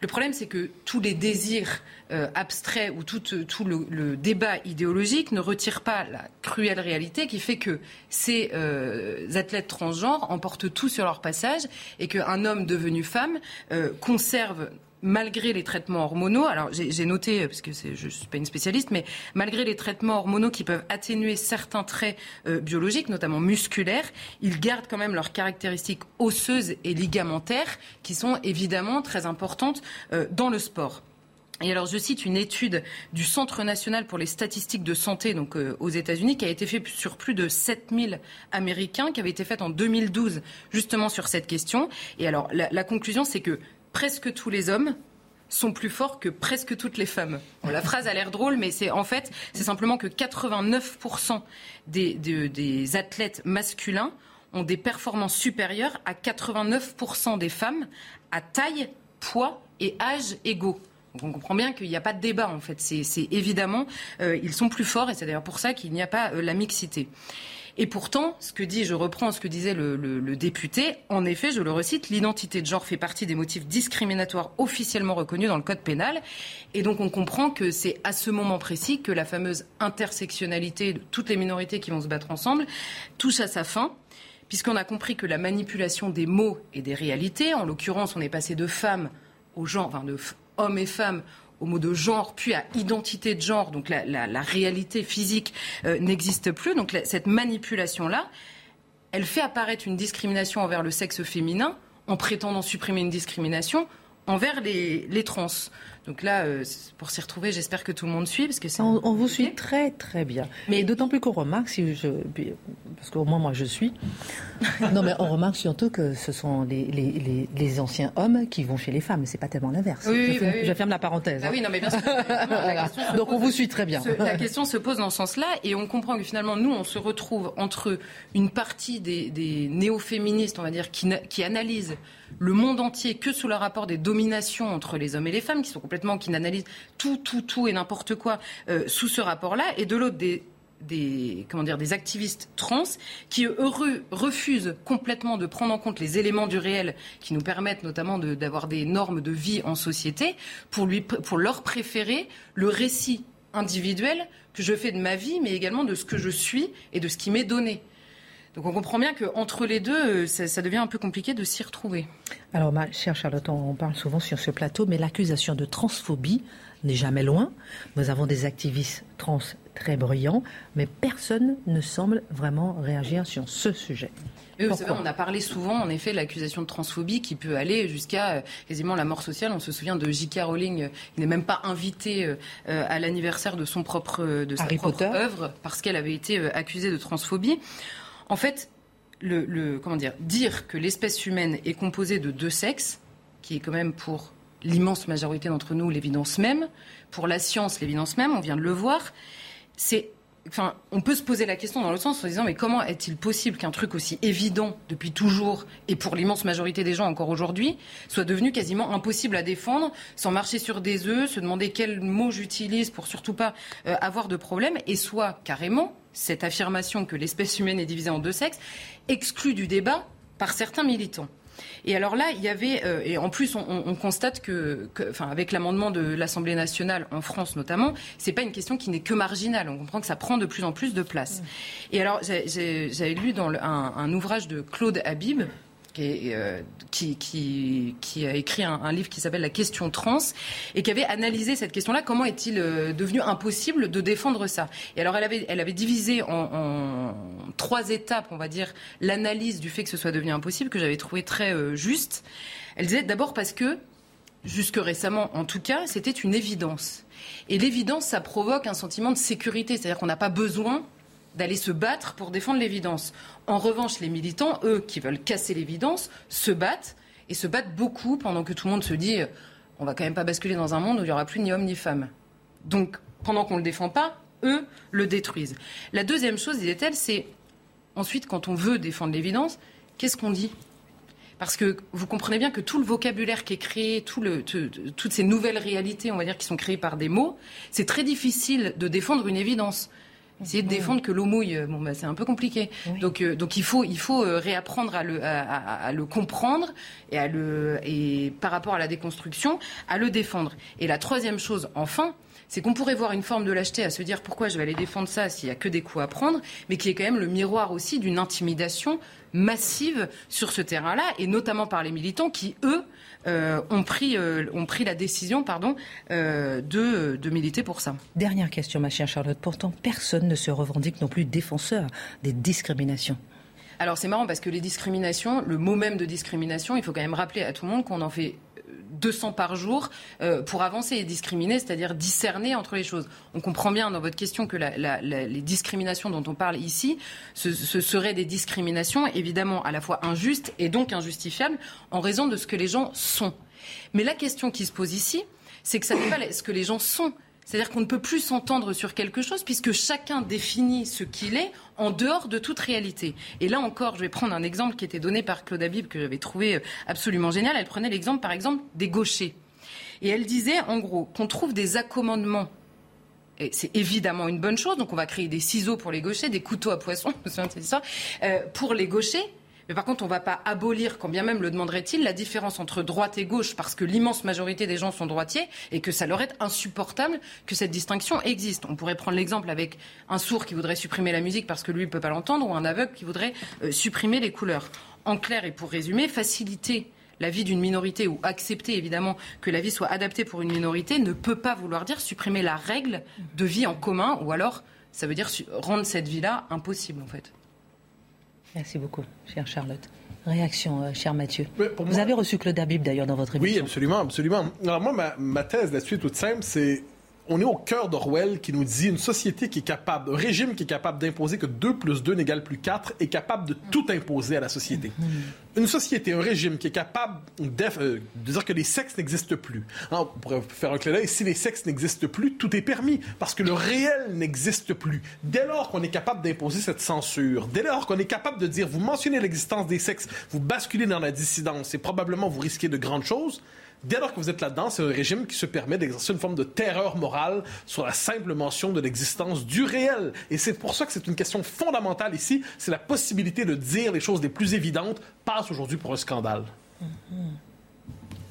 Le problème, c'est que tous les désirs euh, abstraits ou tout, tout le, débat idéologique ne retire pas la cruelle réalité qui fait que ces euh, athlètes transgenres emportent tout sur leur passage et qu'un homme devenu femme euh, conserve malgré les traitements hormonaux, alors j'ai noté, parce que je ne suis pas une spécialiste, mais malgré les traitements hormonaux qui peuvent atténuer certains traits euh, biologiques, notamment musculaires, ils gardent quand même leurs caractéristiques osseuses et ligamentaires qui sont évidemment très importantes euh, dans le sport. Et alors, je cite une étude du Centre national pour les statistiques de santé, donc euh, aux États-Unis, qui a été faite sur plus de 7000 Américains, qui avait été faite en 2012, justement sur cette question. Et alors, la conclusion, c'est que presque tous les hommes sont plus forts que presque toutes les femmes. La phrase a l'air drôle, mais c'est en fait, c'est simplement que 89% des, des- athlètes masculins ont des performances supérieures à 89% des femmes à taille, poids et âge égaux. Donc on comprend bien qu'il n'y a pas de débat en fait. C'est c'est évidemment, euh, ils sont plus forts et c'est d'ailleurs pour ça qu'il n'y a pas euh, la mixité. Et pourtant, ce que dit, je reprends ce que disait le, député, en effet, je le recite, l'identité de genre fait partie des motifs discriminatoires officiellement reconnus dans le code pénal. Et donc on comprend que c'est à ce moment précis que la fameuse intersectionnalité de toutes les minorités qui vont se battre ensemble touche à sa fin puisqu'on a compris que la manipulation des mots et des réalités, en l'occurrence, on est passé de femmes au genre, enfin de hommes et femmes au mot de genre, puis à identité de genre, donc la, réalité physique euh, n'existe plus. Donc cette manipulation-là, elle fait apparaître une discrimination envers le sexe féminin en prétendant supprimer une discrimination envers les trans. Donc là, euh, pour s'y retrouver, j'espère que tout le monde suit, parce que c'est On, on vous suit très très bien. Mais d'autant plus qu'on remarque, si je, puis- parce qu'au moins moi je suis. (laughs) Non mais on remarque surtout que ce sont les, les, les, les anciens hommes qui vont chez les femmes. C'est pas tellement l'inverse. Oui, je, ferme, bah oui. je ferme la parenthèse. Ah hein. oui, non, mais bien sûr. (laughs) Voilà. Donc on vous suit très bien. se- la question se pose dans ce sens-là et on comprend que finalement, nous, on se retrouve entre une partie des, des néo-féministes, on va dire, qui, qui analysent le monde entier que sous le rapport des dominations entre les hommes et les femmes, qui sont complètement, qui n'analysent tout, tout, tout et n'importe quoi euh, sous ce rapport-là, et de l'autre des comment dire, des activistes trans qui, heureux, refusent complètement de prendre en compte les éléments du réel qui nous permettent notamment d'avoir des normes de vie en société pour, lui, pour leur préférer le récit individuel que je fais de ma vie, mais également de ce que je suis et de ce qui m'est donné. Donc on comprend bien qu'entre les deux, euh, ça, ça devient un peu compliqué de s'y retrouver. Alors, ma chère Charlotte, on parle souvent sur ce plateau, mais l'accusation de transphobie n'est jamais loin. Nous avons des activistes trans très brillants, mais personne ne semble vraiment réagir sur ce sujet. Et vous savez, on a parlé souvent, en effet, de l'accusation de transphobie qui peut aller jusqu'à euh, quasiment la mort sociale. On se souvient de J.K. Rowling, euh, il n'est même pas invité à l'anniversaire de son propre de sa Harry propre Potter. œuvre parce qu'elle avait été accusée de transphobie. En fait, dire, que l'espèce humaine est composée de deux sexes, qui est quand même pour l'immense majorité d'entre nous l'évidence même, pour la science l'évidence même, on vient de le voir, on peut se poser la question dans le sens en disant mais comment est-il possible qu'un truc aussi évident depuis toujours et pour l'immense majorité des gens encore aujourd'hui soit devenu quasiment impossible à défendre sans marcher sur des œufs, se demander quel mot j'utilise pour surtout pas euh, avoir de problème et soit carrément cette affirmation que l'espèce humaine est divisée en deux sexes exclue du débat par certains militants. Et alors là, il y avait, euh, et en plus, on, on- on constate que, que- enfin, avec l'amendement de l'Assemblée nationale en France notamment, c'est pas une question qui n'est que marginale. On comprend que ça prend de plus en plus de place. Et alors, j'avais lu dans le- un, un ouvrage de Claude Habib. Euh, qui, a écrit un, livre qui s'appelle La question trans et qui avait analysé cette question-là. Comment est-il euh, devenu impossible de défendre ça? Et alors, elle avait, divisé en, en trois étapes, on va dire, l'analyse du fait que ce soit devenu impossible, que j'avais trouvé très euh, juste. Elle disait d'abord parce que, jusque récemment en tout cas, c'était une évidence. Et l'évidence, ça provoque un sentiment de sécurité, c'est-à-dire qu'on n'a pas besoin d'aller se battre pour défendre l'évidence. En revanche, les militants, eux, qui veulent casser l'évidence, se battent, et se battent beaucoup pendant que tout le monde se dit, euh, on va quand même pas basculer dans un monde où il n'y aura plus ni homme ni femme. Donc, pendant qu'on ne le défend pas, eux le détruisent. La deuxième chose, disait-elle, c'est ensuite, quand on veut défendre l'évidence, qu'est-ce qu'on dit? Parce que vous comprenez bien que tout le vocabulaire qui est créé, toutes ces nouvelles réalités, on va dire, qui sont créées par des mots, c'est très difficile de défendre une évidence. Essayer de défendre que l'eau mouille, euh, bon, bah, c'est un peu compliqué. Donc, euh, donc il faut, il faut euh, réapprendre à le, à, à- à le comprendre et, à le, et par rapport à la déconstruction, à le défendre. Et la troisième chose, enfin, c'est qu'on pourrait voir une forme de lâcheté à se dire pourquoi je vais aller défendre ça s'il y a que des coups à prendre, mais qui est quand même le miroir aussi d'une intimidation massive sur ce terrain-là, et notamment par les militants qui, eux, euh, ont, pris, euh, ont pris la décision pardon, euh, de, de militer pour ça. Dernière question, ma chère Charlotte. Pourtant, personne ne se revendique non plus défenseur des discriminations. Alors c'est marrant parce que les discriminations, le mot même de discrimination, il faut quand même rappeler à tout le monde qu'on en fait 200 par jour euh, pour avancer et discriminer, c'est-à-dire discerner entre les choses. On comprend bien dans votre question que les discriminations dont on parle ici, ce, ce seraient des discriminations évidemment à la fois injustes et donc injustifiables en raison de ce que les gens sont. Mais la question qui se pose ici, c'est que ça n'est pas ce que les gens sont. C'est-à-dire qu'on ne peut plus s'entendre sur quelque chose puisque chacun définit ce qu'il est en dehors de toute réalité. Et là encore, je vais prendre un exemple qui était donné par Claude Habib que j'avais trouvé euh, absolument génial. Elle prenait l'exemple, par exemple, des gauchers. Et elle disait, en gros, qu'on trouve des accommodements et c'est évidemment une bonne chose. Donc on va créer des ciseaux pour les gauchers, des couteaux à poisson, (laughs) euh, pour les gauchers. Mais par contre, on ne va pas abolir, quand bien même le demanderait-il, la différence entre droite et gauche, parce que l'immense majorité des gens sont droitiers et que ça leur est insupportable que cette distinction existe. On pourrait prendre l'exemple avec un sourd qui voudrait supprimer la musique parce que lui ne peut pas l'entendre, ou un aveugle qui voudrait euh, supprimer les couleurs. En clair, et pour résumer, faciliter la vie d'une minorité ou accepter évidemment que la vie soit adaptée pour une minorité ne peut pas vouloir dire supprimer la règle de vie en commun ou alors ça veut dire rendre cette vie-là impossible en fait. Merci beaucoup, chère Charlotte. Réaction, euh, cher Mathieu. Vous moi- avez reçu Claude Habib d'ailleurs dans votre Oui, émission. absolument, absolument. Alors moi, ma, ma thèse là-dessus toute simple, c'est on est au cœur d'Orwell qui nous dit une société qui est capable, un régime qui est capable d'imposer que 2 plus 2 n'égale plus 4 est capable de tout imposer à la société. Une société, un régime qui est capable euh, de dire que les sexes n'existent plus. On pourrait faire un clin d'œil, si les sexes n'existent plus, tout est permis parce que le réel n'existe plus. Dès lors qu'on est capable d'imposer cette censure, dès lors qu'on est capable de dire vous mentionnez l'existence des sexes, vous basculez dans la dissidence et probablement vous risquez de grandes choses, Dès lors que vous êtes là-dedans, c'est un régime qui se permet d'exercer une forme de terreur morale sur la simple mention de l'existence du réel. Et c'est pour ça que c'est une question fondamentale ici. C'est la possibilité de dire les choses les plus évidentes passe aujourd'hui pour un scandale.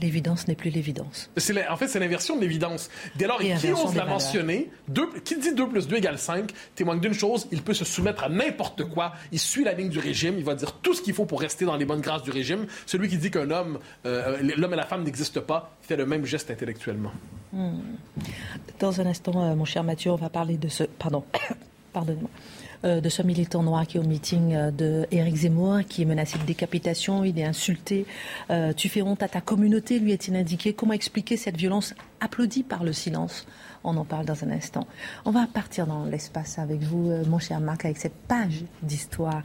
L'évidence n'est plus l'évidence. En fait, c'est l'inversion de l'évidence. Dès lors, Et qui ose la valeurs. mentionner, deux- qui dit 2 plus 2 égale 5, témoigne d'une chose, il peut se soumettre à n'importe quoi. Il suit la ligne du régime, il va dire tout ce qu'il faut pour rester dans les bonnes grâces du régime. Celui qui dit qu'un homme, euh, l'homme et la femme n'existent pas, fait le même geste intellectuellement. Hmm. Dans un instant, euh, mon cher Mathieu, on va parler de ce. Pardon. (coughs) Pardonne-moi. Euh, de ce militant noir qui est au meeting euh, de Éric Zemmour, qui est menacé de décapitation, il est insulté. Euh, tu fais honte à ta communauté, lui est-il indiqué. Comment expliquer cette violence applaudie par le silence? On en parle dans un instant. On va partir dans l'espace avec vous, euh, mon cher Marc, avec cette page d'histoire.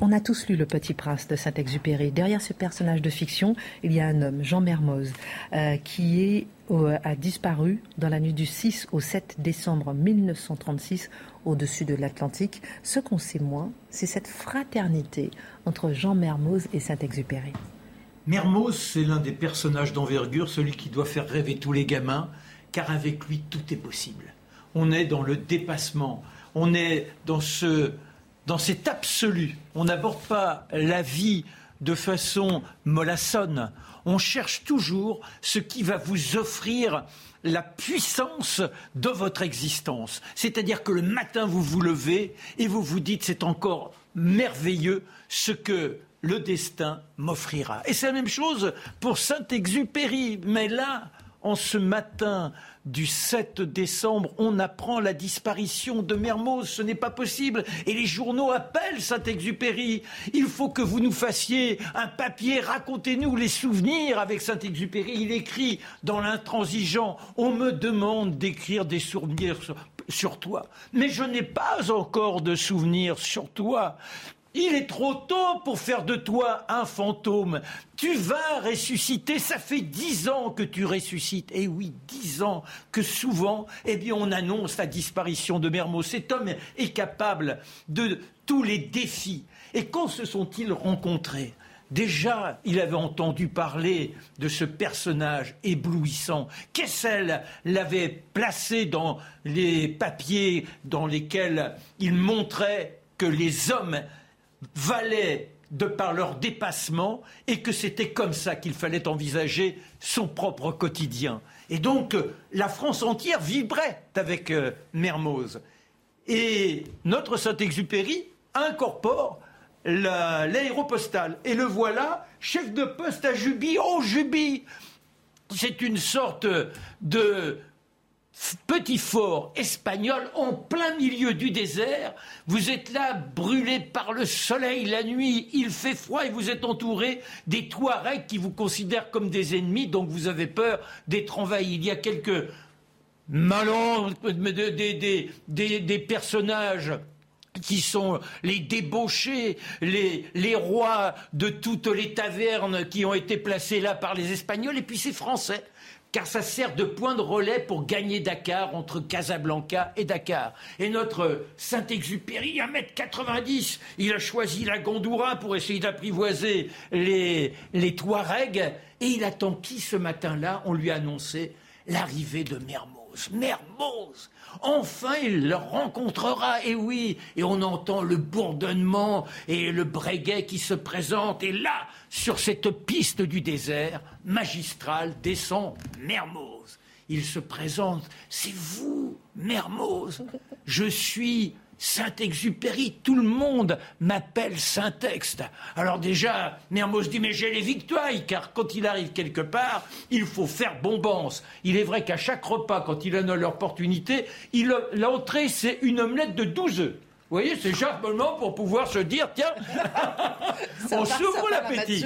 On a tous lu Le Petit Prince de Saint-Exupéry. Derrière ce personnage de fiction, il y a un homme, Jean Mermoz, euh, qui euh, a disparu dans la nuit du 6 au 7 décembre 1936 au-dessus de l'Atlantique. Ce qu'on sait moins, c'est cette fraternité entre Jean Mermoz et Saint-Exupéry. Mermoz, c'est l'un des personnages d'envergure, celui qui doit faire rêver tous les gamins, car avec lui, tout est possible. On est dans le dépassement, on est dans, ce, dans cet absolu. On n'aborde pas la vie de façon mollassonne. On cherche toujours ce qui va vous offrir la puissance de votre existence. C'est-à-dire que le matin, vous vous levez et vous vous dites, c'est encore merveilleux ce que le destin m'offrira. Et c'est la même chose pour Saint-Exupéry. Mais là, en ce matin du 7 décembre, on apprend la disparition de Mermoz. Ce n'est pas possible. Et les journaux appellent Saint-Exupéry. Il faut que vous nous fassiez un papier. Racontez-nous les souvenirs avec Saint-Exupéry. Il écrit dans l'intransigeant On me demande d'écrire des souvenirs sur, sur toi. Mais je n'ai pas encore de souvenirs sur toi. Il est trop tôt pour faire de toi un fantôme. Tu vas ressusciter. Ça fait dix ans que tu ressuscites. Et oui, dix ans que souvent, eh bien, on annonce la disparition de Mermoz. Cet homme est capable de tous les défis. Et quand se sont-ils rencontrés? Déjà, il avait entendu parler de ce personnage éblouissant. Kessel l'avait placé dans les papiers dans lesquels il montrait que les hommes valaient de par leur dépassement et que c'était comme ça qu'il fallait envisager son propre quotidien. Et donc la France entière vibrait avec euh, Mermoz. Et notre Saint-Exupéry incorpore l'aéropostale. Et le voilà, chef de poste à Juby. Oh, Juby C'est une sorte de petit fort espagnol en plein milieu du désert. Vous êtes là, brûlé par le soleil la nuit, il fait froid et vous êtes entouré des Touaregs qui vous considèrent comme des ennemis, donc vous avez peur d'être envahi. Il y a quelques malins, des, des personnages qui sont les débauchés, les, les, rois de toutes les tavernes qui ont été placés là par les Espagnols, et puis ces Français, car ça sert de point de relais pour gagner Dakar entre Casablanca et Dakar. Et notre Saint-Exupéry, 1m90, il a choisi la Gondoura pour essayer d'apprivoiser les, les Touaregs, et il attend qui ce matin-là? On lui a annoncé l'arrivée de Mermoz. Mermoz! Enfin, il le rencontrera, et oui, et on entend le bourdonnement et le breguet qui se présente, et là, sur cette piste du désert, magistral descend Mermoz. Il se présente, c'est vous, Mermoz. Je suis Saint-Exupéry, tout le monde m'appelle Saint-Texte. Alors déjà, Mermoz dit mais j'ai les victoires, car quand il arrive quelque part, il faut faire bombance. Il est vrai qu'à chaque repas, quand il a l'opportunité, l'entrée c'est une omelette de 12 œufs. Vous voyez, c'est moment pour pouvoir se dire, tiens, (laughs) on s'ouvre l'appétit.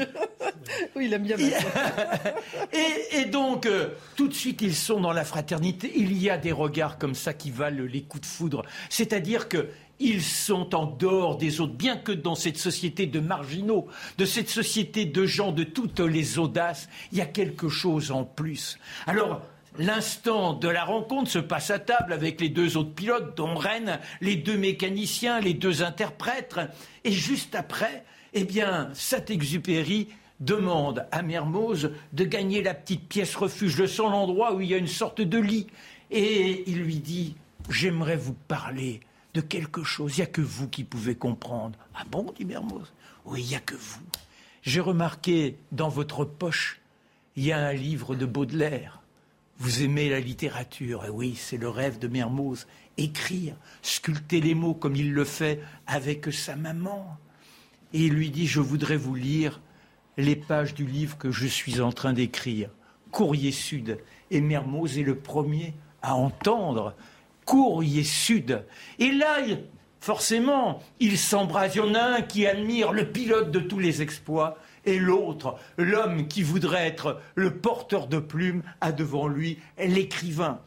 (laughs) oui, il aime bien. (laughs) et, et, donc, euh, tout de suite, ils sont dans la fraternité. Il y a des regards comme ça qui valent les coups de foudre. C'est-à-dire que ils sont en dehors des autres, bien que dans cette société de marginaux, de cette société de gens de toutes les audaces, il y a quelque chose en plus. Alors, L'instant de la rencontre se passe à table avec les deux autres pilotes, dont Rennes, les deux mécaniciens, les deux interprètes. Et juste après, eh bien, Saint-Exupéry demande à Mermoz de gagner la petite pièce refuge, le seul endroit où il y a une sorte de lit. Et il lui dit J'aimerais vous parler de quelque chose. Il n'y a que vous qui pouvez comprendre. Ah bon? dit Mermoz. Oui, il n'y a que vous. J'ai remarqué dans votre poche, il y a un livre de Baudelaire. Vous aimez la littérature, et oui, c'est le rêve de Mermoz. Écrire, sculpter les mots comme il le fait avec sa maman. Et il lui dit, je voudrais vous lire les pages du livre que je suis en train d'écrire. Courrier Sud. Et Mermoz est le premier à entendre Courrier Sud. Et là, forcément, il s'embrase. Il y en a un qui admire le pilote de tous les exploits et l'autre, l'homme qui voudrait être le porteur de plumes, a devant lui l'écrivain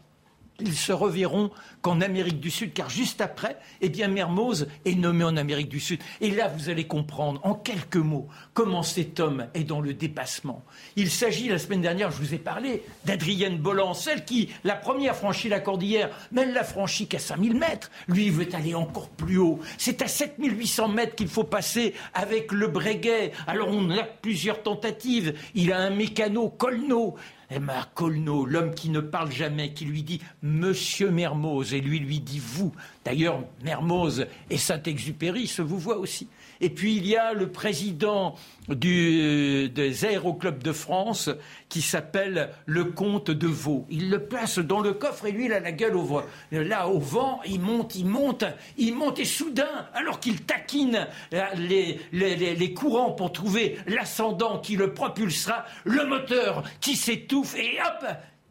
ils se reverront qu'en Amérique du Sud, car juste après, eh bien, Mermoz est nommé en Amérique du Sud. Et là, vous allez comprendre, en quelques mots, comment cet homme est dans le dépassement. Il s'agit, la semaine dernière, je vous ai parlé d'Adrienne Bolland, celle qui, la première, franchit la cordillère, mais elle l'a franchie qu'à 5000 mètres. Lui, il veut aller encore plus haut. C'est à 7800 mètres qu'il faut passer avec le Breguet. Alors, on a plusieurs tentatives. Il a un mécano, Colno. Emma Colno, l'homme qui ne parle jamais, qui lui dit Monsieur Mermoz, et lui lui dit vous. D'ailleurs, Mermoz et Saint-Exupéry se vous voient aussi. Et puis il y a le président des aéroclubs de France qui s'appelle le comte de Vaux. Il le place dans le coffre et lui, il a la gueule au vent. Là, au vent, il monte, il monte, il monte et soudain, alors qu'il taquine les, les courants pour trouver l'ascendant qui le propulsera, le moteur qui s'étouffe et hop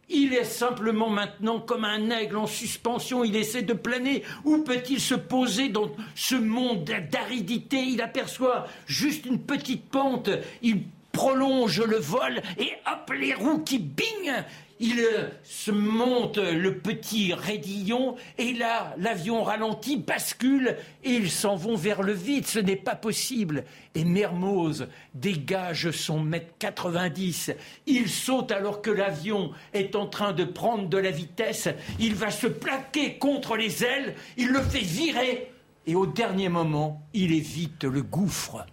il est simplement maintenant comme un aigle en suspension, il essaie de planer. Où peut-il se poser dans ce monde d'aridité? Il aperçoit juste une petite pente, il prolonge le vol et hop, les roues qui bignent il euh, se monte le petit raidillon et là, l'avion ralentit, bascule et ils s'en vont vers le vide. Ce n'est pas possible. Et Mermoz dégage son mètre 90. Il saute alors que l'avion est en train de prendre de la vitesse. Il va se plaquer contre les ailes. Il le fait virer et au dernier moment, il évite le gouffre.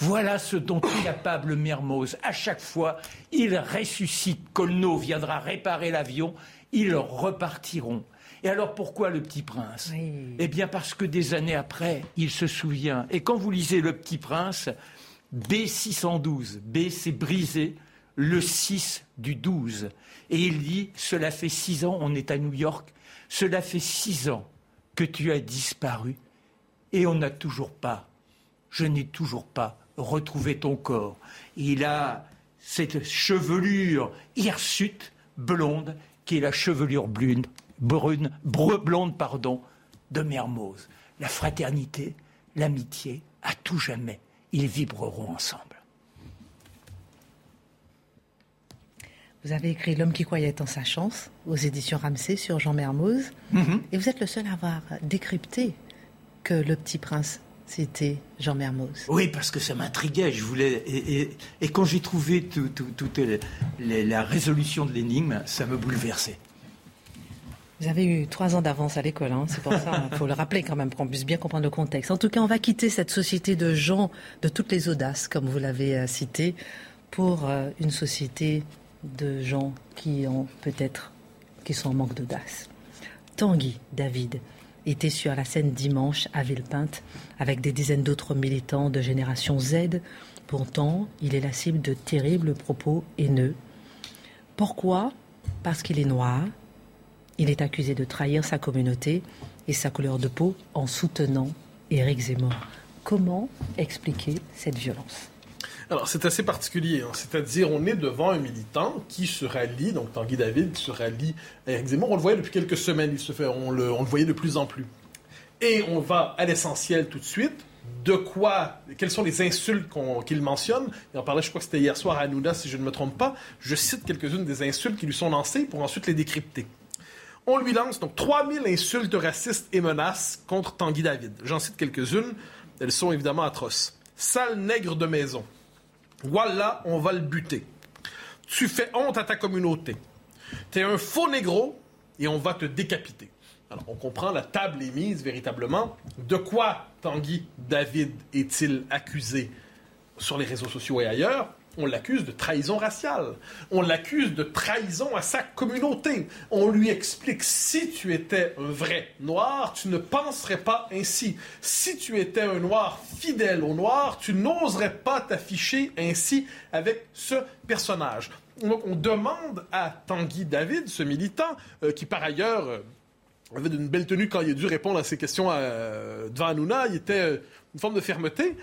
Voilà ce dont est capable Mermoz. À chaque fois, il ressuscite. Colno viendra réparer l'avion. Ils repartiront. Et alors pourquoi le petit prince? Eh bien parce que des années après, il se souvient. Et quand vous lisez le petit prince, B612, B c'est brisé, le 6 du 12. Et il dit, cela fait six ans, on est à New York, cela fait six ans que tu as disparu et on n'a toujours pas, je n'ai toujours pas retrouvé ton corps. Il a cette chevelure hirsute, blonde, qui est la chevelure brune, brune, blonde, pardon, de Mermoz. La fraternité, l'amitié, à tout jamais, ils vibreront ensemble. Vous avez écrit L'homme qui croyait en sa chance aux éditions Ramsey sur Jean Mermoz. Mhm. Et vous êtes le seul à avoir décrypté que le petit prince, c'était Jean Mermoz. Oui, parce que ça m'intriguait. Je voulais et, quand j'ai trouvé toute la résolution de l'énigme, ça me bouleversait. Vous avez eu trois ans d'avance à l'école, hein. c'est pour ça, il faut le rappeler quand même, pour qu'on puisse bien comprendre le contexte. En tout cas, on va quitter cette société de gens de toutes les audaces, comme vous l'avez euh, cité, pour euh, une société de gens qui ont peut-être, qui sont en manque d'audace. Tanguy David était sur la scène dimanche à Villepinte avec des dizaines d'autres militants de génération Z. Pourtant, il est la cible de terribles propos haineux. Pourquoi Parce qu'il est noir. Il est accusé de trahir sa communauté et sa couleur de peau en soutenant Éric Zemmour. Comment expliquer cette violence? Alors, c'est assez particulier. Hein. C'est-à-dire, on est devant un militant qui se rallie, donc Tanguy David, qui se rallie à Eric Zemmour. On le voyait depuis quelques semaines, il se fait, on, le, voyait de plus en plus. Et on va à l'essentiel tout de suite. De quoi, quelles sont les insultes qu'il mentionne? Il en parlait, je crois que c'était hier soir à Hanouna, si je ne me trompe pas. Je cite quelques-unes des insultes qui lui sont lancées pour ensuite les décrypter. On lui lance donc 3000 insultes racistes et menaces contre Tanguy David. J'en cite quelques-unes. Elles sont évidemment atroces. Sale nègre de maison. Voilà, on va le buter. Tu fais honte à ta communauté. Tu es un faux négro et on va te décapiter. Alors, on comprend, la table est mise véritablement. De quoi Tanguy David est-il accusé sur les réseaux sociaux et ailleurs? On l'accuse de trahison raciale. On l'accuse de trahison à sa communauté. On lui explique si tu étais un vrai noir, tu ne penserais pas ainsi. Si tu étais un noir fidèle au noir, tu n'oserais pas t'afficher ainsi avec ce personnage. Donc on demande à Tanguy David, ce militant, euh, qui par ailleurs euh, avait une belle tenue quand il a dû répondre à ces questions euh, devant il était une forme de fermeté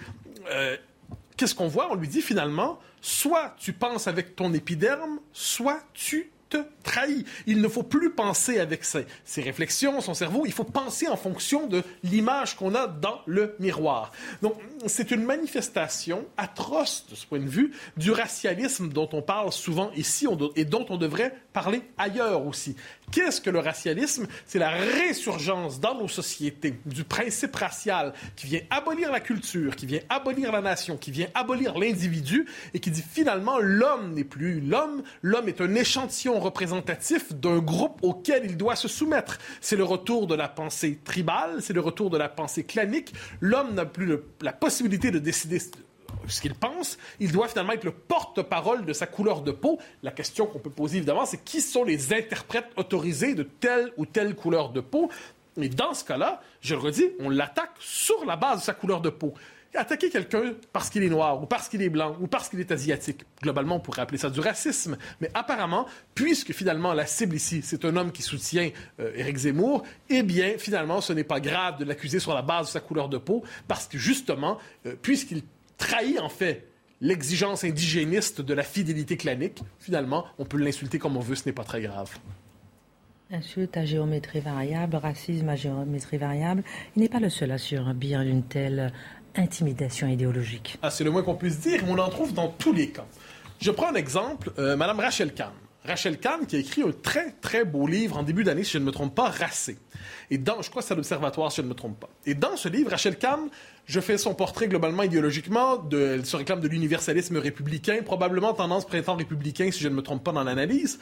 qu'est-ce qu'on voit? On lui dit finalement, soit tu penses avec ton épiderme, soit tu te trahis. Il ne faut plus penser avec ses, réflexions, son cerveau, il faut penser en fonction de l'image qu'on a dans le miroir. Donc, c'est une manifestation atroce de ce point de vue du racialisme dont on parle souvent ici et dont on devrait parler ailleurs aussi. Qu'est-ce que le racialisme? C'est la résurgence dans nos sociétés du principe racial qui vient abolir la culture, qui vient abolir la nation, qui vient abolir l'individu et qui dit finalement l'homme n'est plus l'homme, l'homme est un échantillon d'un groupe auquel il doit se soumettre. C'est le retour de la pensée tribale, c'est le retour de la pensée clanique. L'homme n'a plus la possibilité de décider ce qu'il pense, il doit finalement être le porte-parole de sa couleur de peau. La question qu'on peut poser évidemment, c'est qui sont les interprètes autorisés de telle ou telle couleur de peau? Et dans ce cas-là, je le redis, on l'attaque sur la base de sa couleur de peau. Attaquer quelqu'un parce qu'il est noir, ou parce qu'il est blanc, ou parce qu'il est asiatique, globalement, on pourrait appeler ça du racisme. Mais apparemment, puisque finalement la cible ici, c'est un homme qui soutient euh, Éric Zemmour, eh bien, finalement, ce n'est pas grave de l'accuser sur la base de sa couleur de peau, parce que justement, euh, puisqu'il trahit en fait l'exigence indigéniste de la fidélité clanique, finalement, on peut l'insulter comme on veut, ce n'est pas très grave. Insulte à géométrie variable, racisme à géométrie variable. Il n'est pas le seul à subir une telle intimidation idéologique. Ah, c'est le moins qu'on puisse dire, on en trouve dans tous les camps. Je prends un exemple, euh, Madame Rachel Kahn. Rachel Kahn qui a écrit un très très beau livre en début d'année, si je ne me trompe pas, Racé. Et dans, je crois que c'est l'Observatoire, si je ne me trompe pas. Et dans ce livre, Rachel Kahn je fais son portrait globalement idéologiquement. Elle se réclame de l'universalisme républicain, probablement tendance printemps républicain, si je ne me trompe pas dans l'analyse.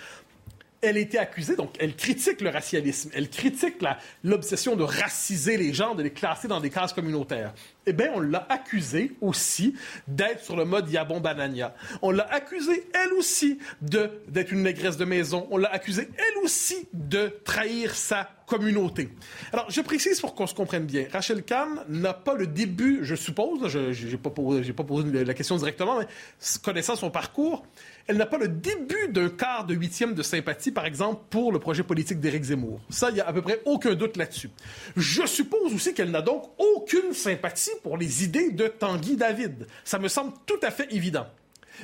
elle a été accusée, donc elle critique le racialisme, elle critique l'obsession de raciser les gens, de les classer dans des cases communautaires eh bien, on l'a accusée aussi d'être sur le mode Yabon Banania. On l'a accusée, elle aussi, d'être une négresse de maison. On l'a accusée, elle aussi, de trahir sa communauté. Alors, je précise pour qu'on se comprenne bien. Rachel Kahn n'a pas le début, je suppose, je n'ai pas, posé, pas posé la question directement, mais connaissant son parcours, elle n'a pas le début d'un quart de huitième de sympathie, par exemple, pour le projet politique d'Éric Zemmour. Ça, il n'y a à peu près aucun doute là-dessus. Je suppose aussi qu'elle n'a donc aucune sympathie pour les idées de Tanguy David. Ça me semble tout à fait évident.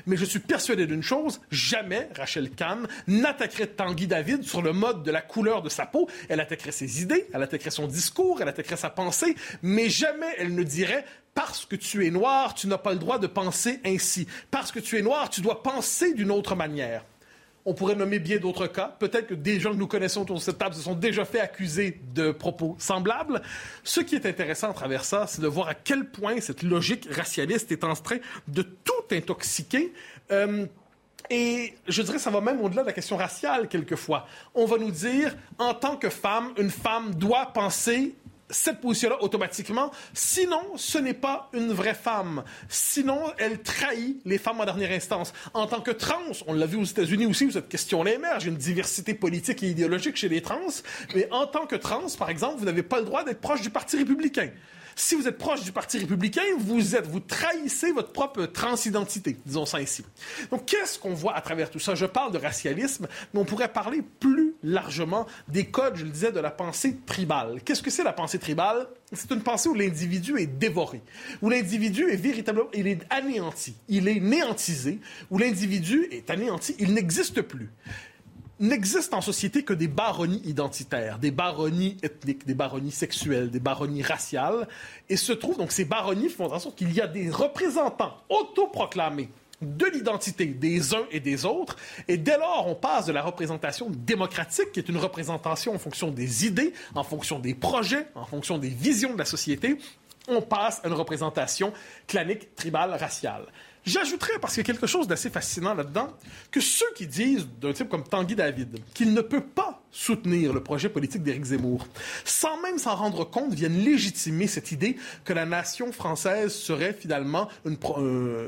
Mais je suis persuadé d'une chose, jamais Rachel Kahn n'attaquerait Tanguy David sur le mode de la couleur de sa peau. Elle attaquerait ses idées, elle attaquerait son discours, elle attaquerait sa pensée, mais jamais elle ne dirait parce que tu es noir, tu n'as pas le droit de penser ainsi. Parce que tu es noir, tu dois penser d'une autre manière. On pourrait nommer bien d'autres cas. Peut-être que des gens que nous connaissons autour de cette table se sont déjà fait accuser de propos semblables. Ce qui est intéressant à travers ça, c'est de voir à quel point cette logique racialiste est en train de tout intoxiquer. Euh, et je dirais, ça va même au-delà de la question raciale, quelquefois. On va nous dire, en tant que femme, une femme doit penser cette position-là automatiquement. Sinon, ce n'est pas une vraie femme. Sinon, elle trahit les femmes en dernière instance. En tant que trans, on l'a vu aux États-Unis aussi où cette question-là émerge. Une diversité politique et idéologique chez les trans. Mais en tant que trans, par exemple, vous n'avez pas le droit d'être proche du Parti républicain. Si vous êtes proche du Parti républicain, vous êtes, vous trahissez votre propre transidentité, disons ça ainsi. Donc, qu'est-ce qu'on voit à travers tout ça? Je parle de racialisme, mais on pourrait parler plus largement des codes, je le disais, de la pensée tribale. Qu'est-ce que c'est la pensée tribale? C'est une pensée où l'individu est dévoré, où l'individu est véritablement, il est anéanti, il est néantisé, où l'individu est anéanti, il n'existe plus n'existe en société que des baronnies identitaires, des baronnies ethniques, des baronnies sexuelles, des baronnies raciales. Et se trouvent, donc ces baronnies font en sorte qu'il y a des représentants autoproclamés de l'identité des uns et des autres. Et dès lors, on passe de la représentation démocratique, qui est une représentation en fonction des idées, en fonction des projets, en fonction des visions de la société, on passe à une représentation clanique, tribale, raciale. J'ajouterais, parce qu'il y a quelque chose d'assez fascinant là-dedans, que ceux qui disent d'un type comme Tanguy David qu'il ne peut pas soutenir le projet politique d'Éric Zemmour, sans même s'en rendre compte, viennent légitimer cette idée que la nation française serait finalement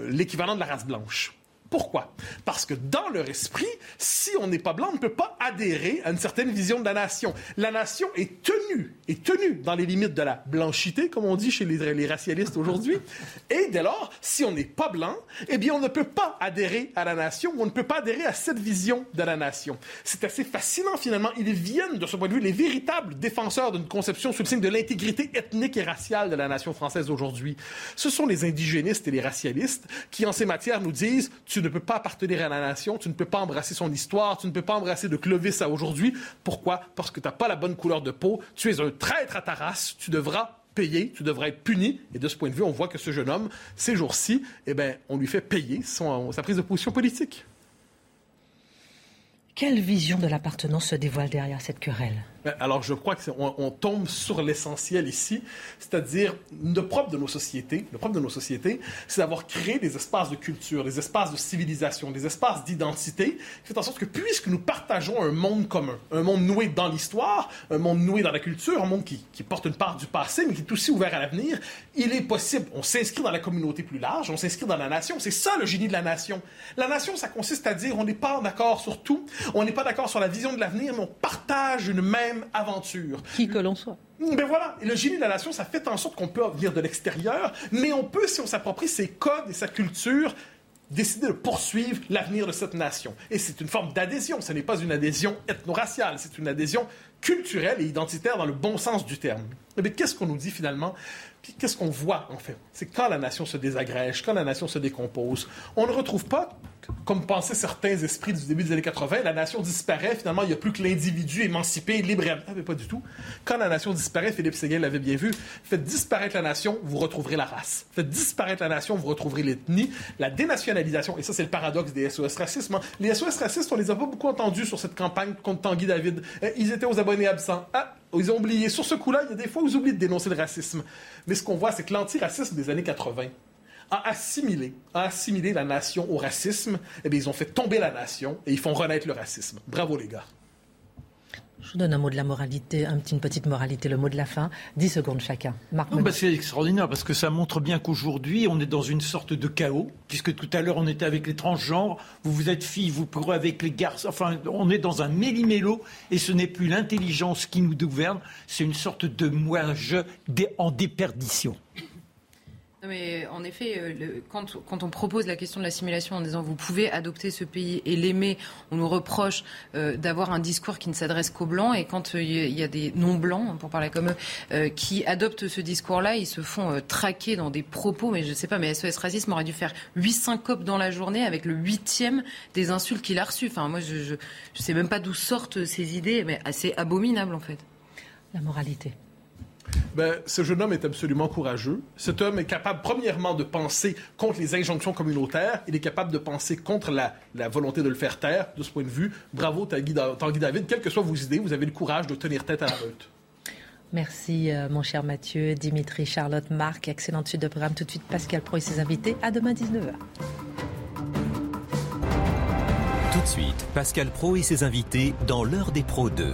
l'équivalent de la race blanche. Pourquoi? Parce que dans leur esprit, si on n'est pas blanc, on ne peut pas adhérer à une certaine vision de la nation. La nation est tenue, est tenue dans les limites de la blanchité, comme on dit chez les, les racialistes aujourd'hui. (laughs) Et dès lors, si on n'est pas blanc, eh bien, on ne peut pas adhérer à la nation, on ne peut pas adhérer à cette vision de la nation. C'est assez fascinant, finalement. Ils viennent, de ce point de vue, les véritables défenseurs d'une conception sous le signe de l'intégrité ethnique et raciale de la nation française aujourd'hui. Ce sont les indigénistes et les racialistes qui, en ces matières, nous disent, tu ne peux pas appartenir à la nation, tu ne peux pas embrasser son histoire, tu ne peux pas embrasser de Clovis à aujourd'hui. Pourquoi? Parce que tu n'as pas la bonne couleur de peau, tu es un traître à ta race, tu devras payer, tu devrais être puni. Et de ce point de vue, on voit que ce jeune homme, ces jours-ci, eh ben, on lui fait payer sa prise de position politique. Quelle vision de l'appartenance se dévoile derrière cette querelle? Alors, je crois qu'on on tombe sur l'essentiel ici, c'est-à-dire le propre de nos sociétés. Le propre de nos sociétés, c'est d'avoir créé des espaces de culture, des espaces de civilisation, des espaces d'identité, fait en sorte que puisque nous partageons un monde commun, un monde noué dans l'histoire, un monde noué dans la culture, un monde qui, qui porte une part du passé, mais qui est aussi ouvert à l'avenir, il est possible, on s'inscrit dans la communauté plus large, on s'inscrit dans la nation. C'est ça le génie de la nation. La nation, ça consiste à dire on n'est pas d'accord sur tout, on n'est pas d'accord sur la vision de l'avenir, mais on partage une même aventure. Qui que l'on soit. Ben voilà, et le génie de la nation, ça fait en sorte qu'on peut venir de l'extérieur, mais on peut, si on s'approprie ses codes et sa culture, décider de poursuivre l'avenir de cette nation. Et c'est une forme d'adhésion, ce n'est pas une adhésion ethno-raciale, c'est une adhésion culturelle et identitaire dans le bon sens du terme. Mais qu'est-ce qu'on nous dit finalement? Qu'est-ce qu'on voit en fait? C'est quand la nation se désagrège, quand la nation se décompose, on ne retrouve pas comme pensaient certains esprits du début des années 80, la nation disparaît, finalement, il n'y a plus que l'individu émancipé, libre et... Ah, mais pas du tout. Quand la nation disparaît, Philippe Séguin l'avait bien vu, faites disparaître la nation, vous retrouverez la race. Faites disparaître la nation, vous retrouverez l'ethnie. La dénationalisation, et ça c'est le paradoxe des SOS racisme. Hein. Les SOS racistes, on les a pas beaucoup entendus sur cette campagne contre Tanguy David. Eh, ils étaient aux abonnés absents. Ah, ils ont oublié. Sur ce coup-là, il y a des fois où ils oublient de dénoncer le racisme. Mais ce qu'on voit, c'est que l'antiracisme des années 80 a assimilé, a assimilé la nation au racisme, eh bien, ils ont fait tomber la nation et ils font renaître le racisme. Bravo, les gars. Je vous donne un mot de la moralité, un petit- une petite moralité, le mot de la fin. 10 secondes chacun. Marc Non, bah, c'est extraordinaire parce que ça montre bien qu'aujourd'hui, on est dans une sorte de chaos, puisque tout à l'heure, on était avec les transgenres, vous, vous êtes fille, vous courez avec les garçons, enfin, on est dans un méli-mélo, et ce n'est plus l'intelligence qui nous gouverne, c'est une sorte de moi-je en déperdition. Non, mais en effet, euh, quand, on propose la question de l'assimilation en disant vous pouvez adopter ce pays et l'aimer, on nous reproche euh, d'avoir un discours qui ne s'adresse qu'aux blancs. Et quand euh, il y a- des non-blancs, pour parler comme eux, euh, qui adoptent ce discours-là, ils se font euh, traquer dans des propos. Mais je sais pas, mais SOS Racisme aurait dû faire huit syncopes dans la journée avec le huitième des insultes qu'il a reçues. Moi, je, je sais même pas d'où sortent ces idées, mais assez abominables en fait. La moralité. Ben, ce jeune homme est absolument courageux. Cet homme est capable, premièrement, de penser contre les injonctions communautaires. Il est capable de penser contre la, la volonté de le faire taire. De ce point de vue, bravo Tanguy, Da- Tanguy David. Quelles que soient vos idées, vous avez le courage de tenir tête à la meute. Merci, euh, mon cher Mathieu, Dimitri, Charlotte, Marc. Excellente suite de programme. Tout de suite, Pascal Pro et ses invités. À demain, 19h. Tout de suite, Pascal Pro et ses invités dans l'heure des pros 2.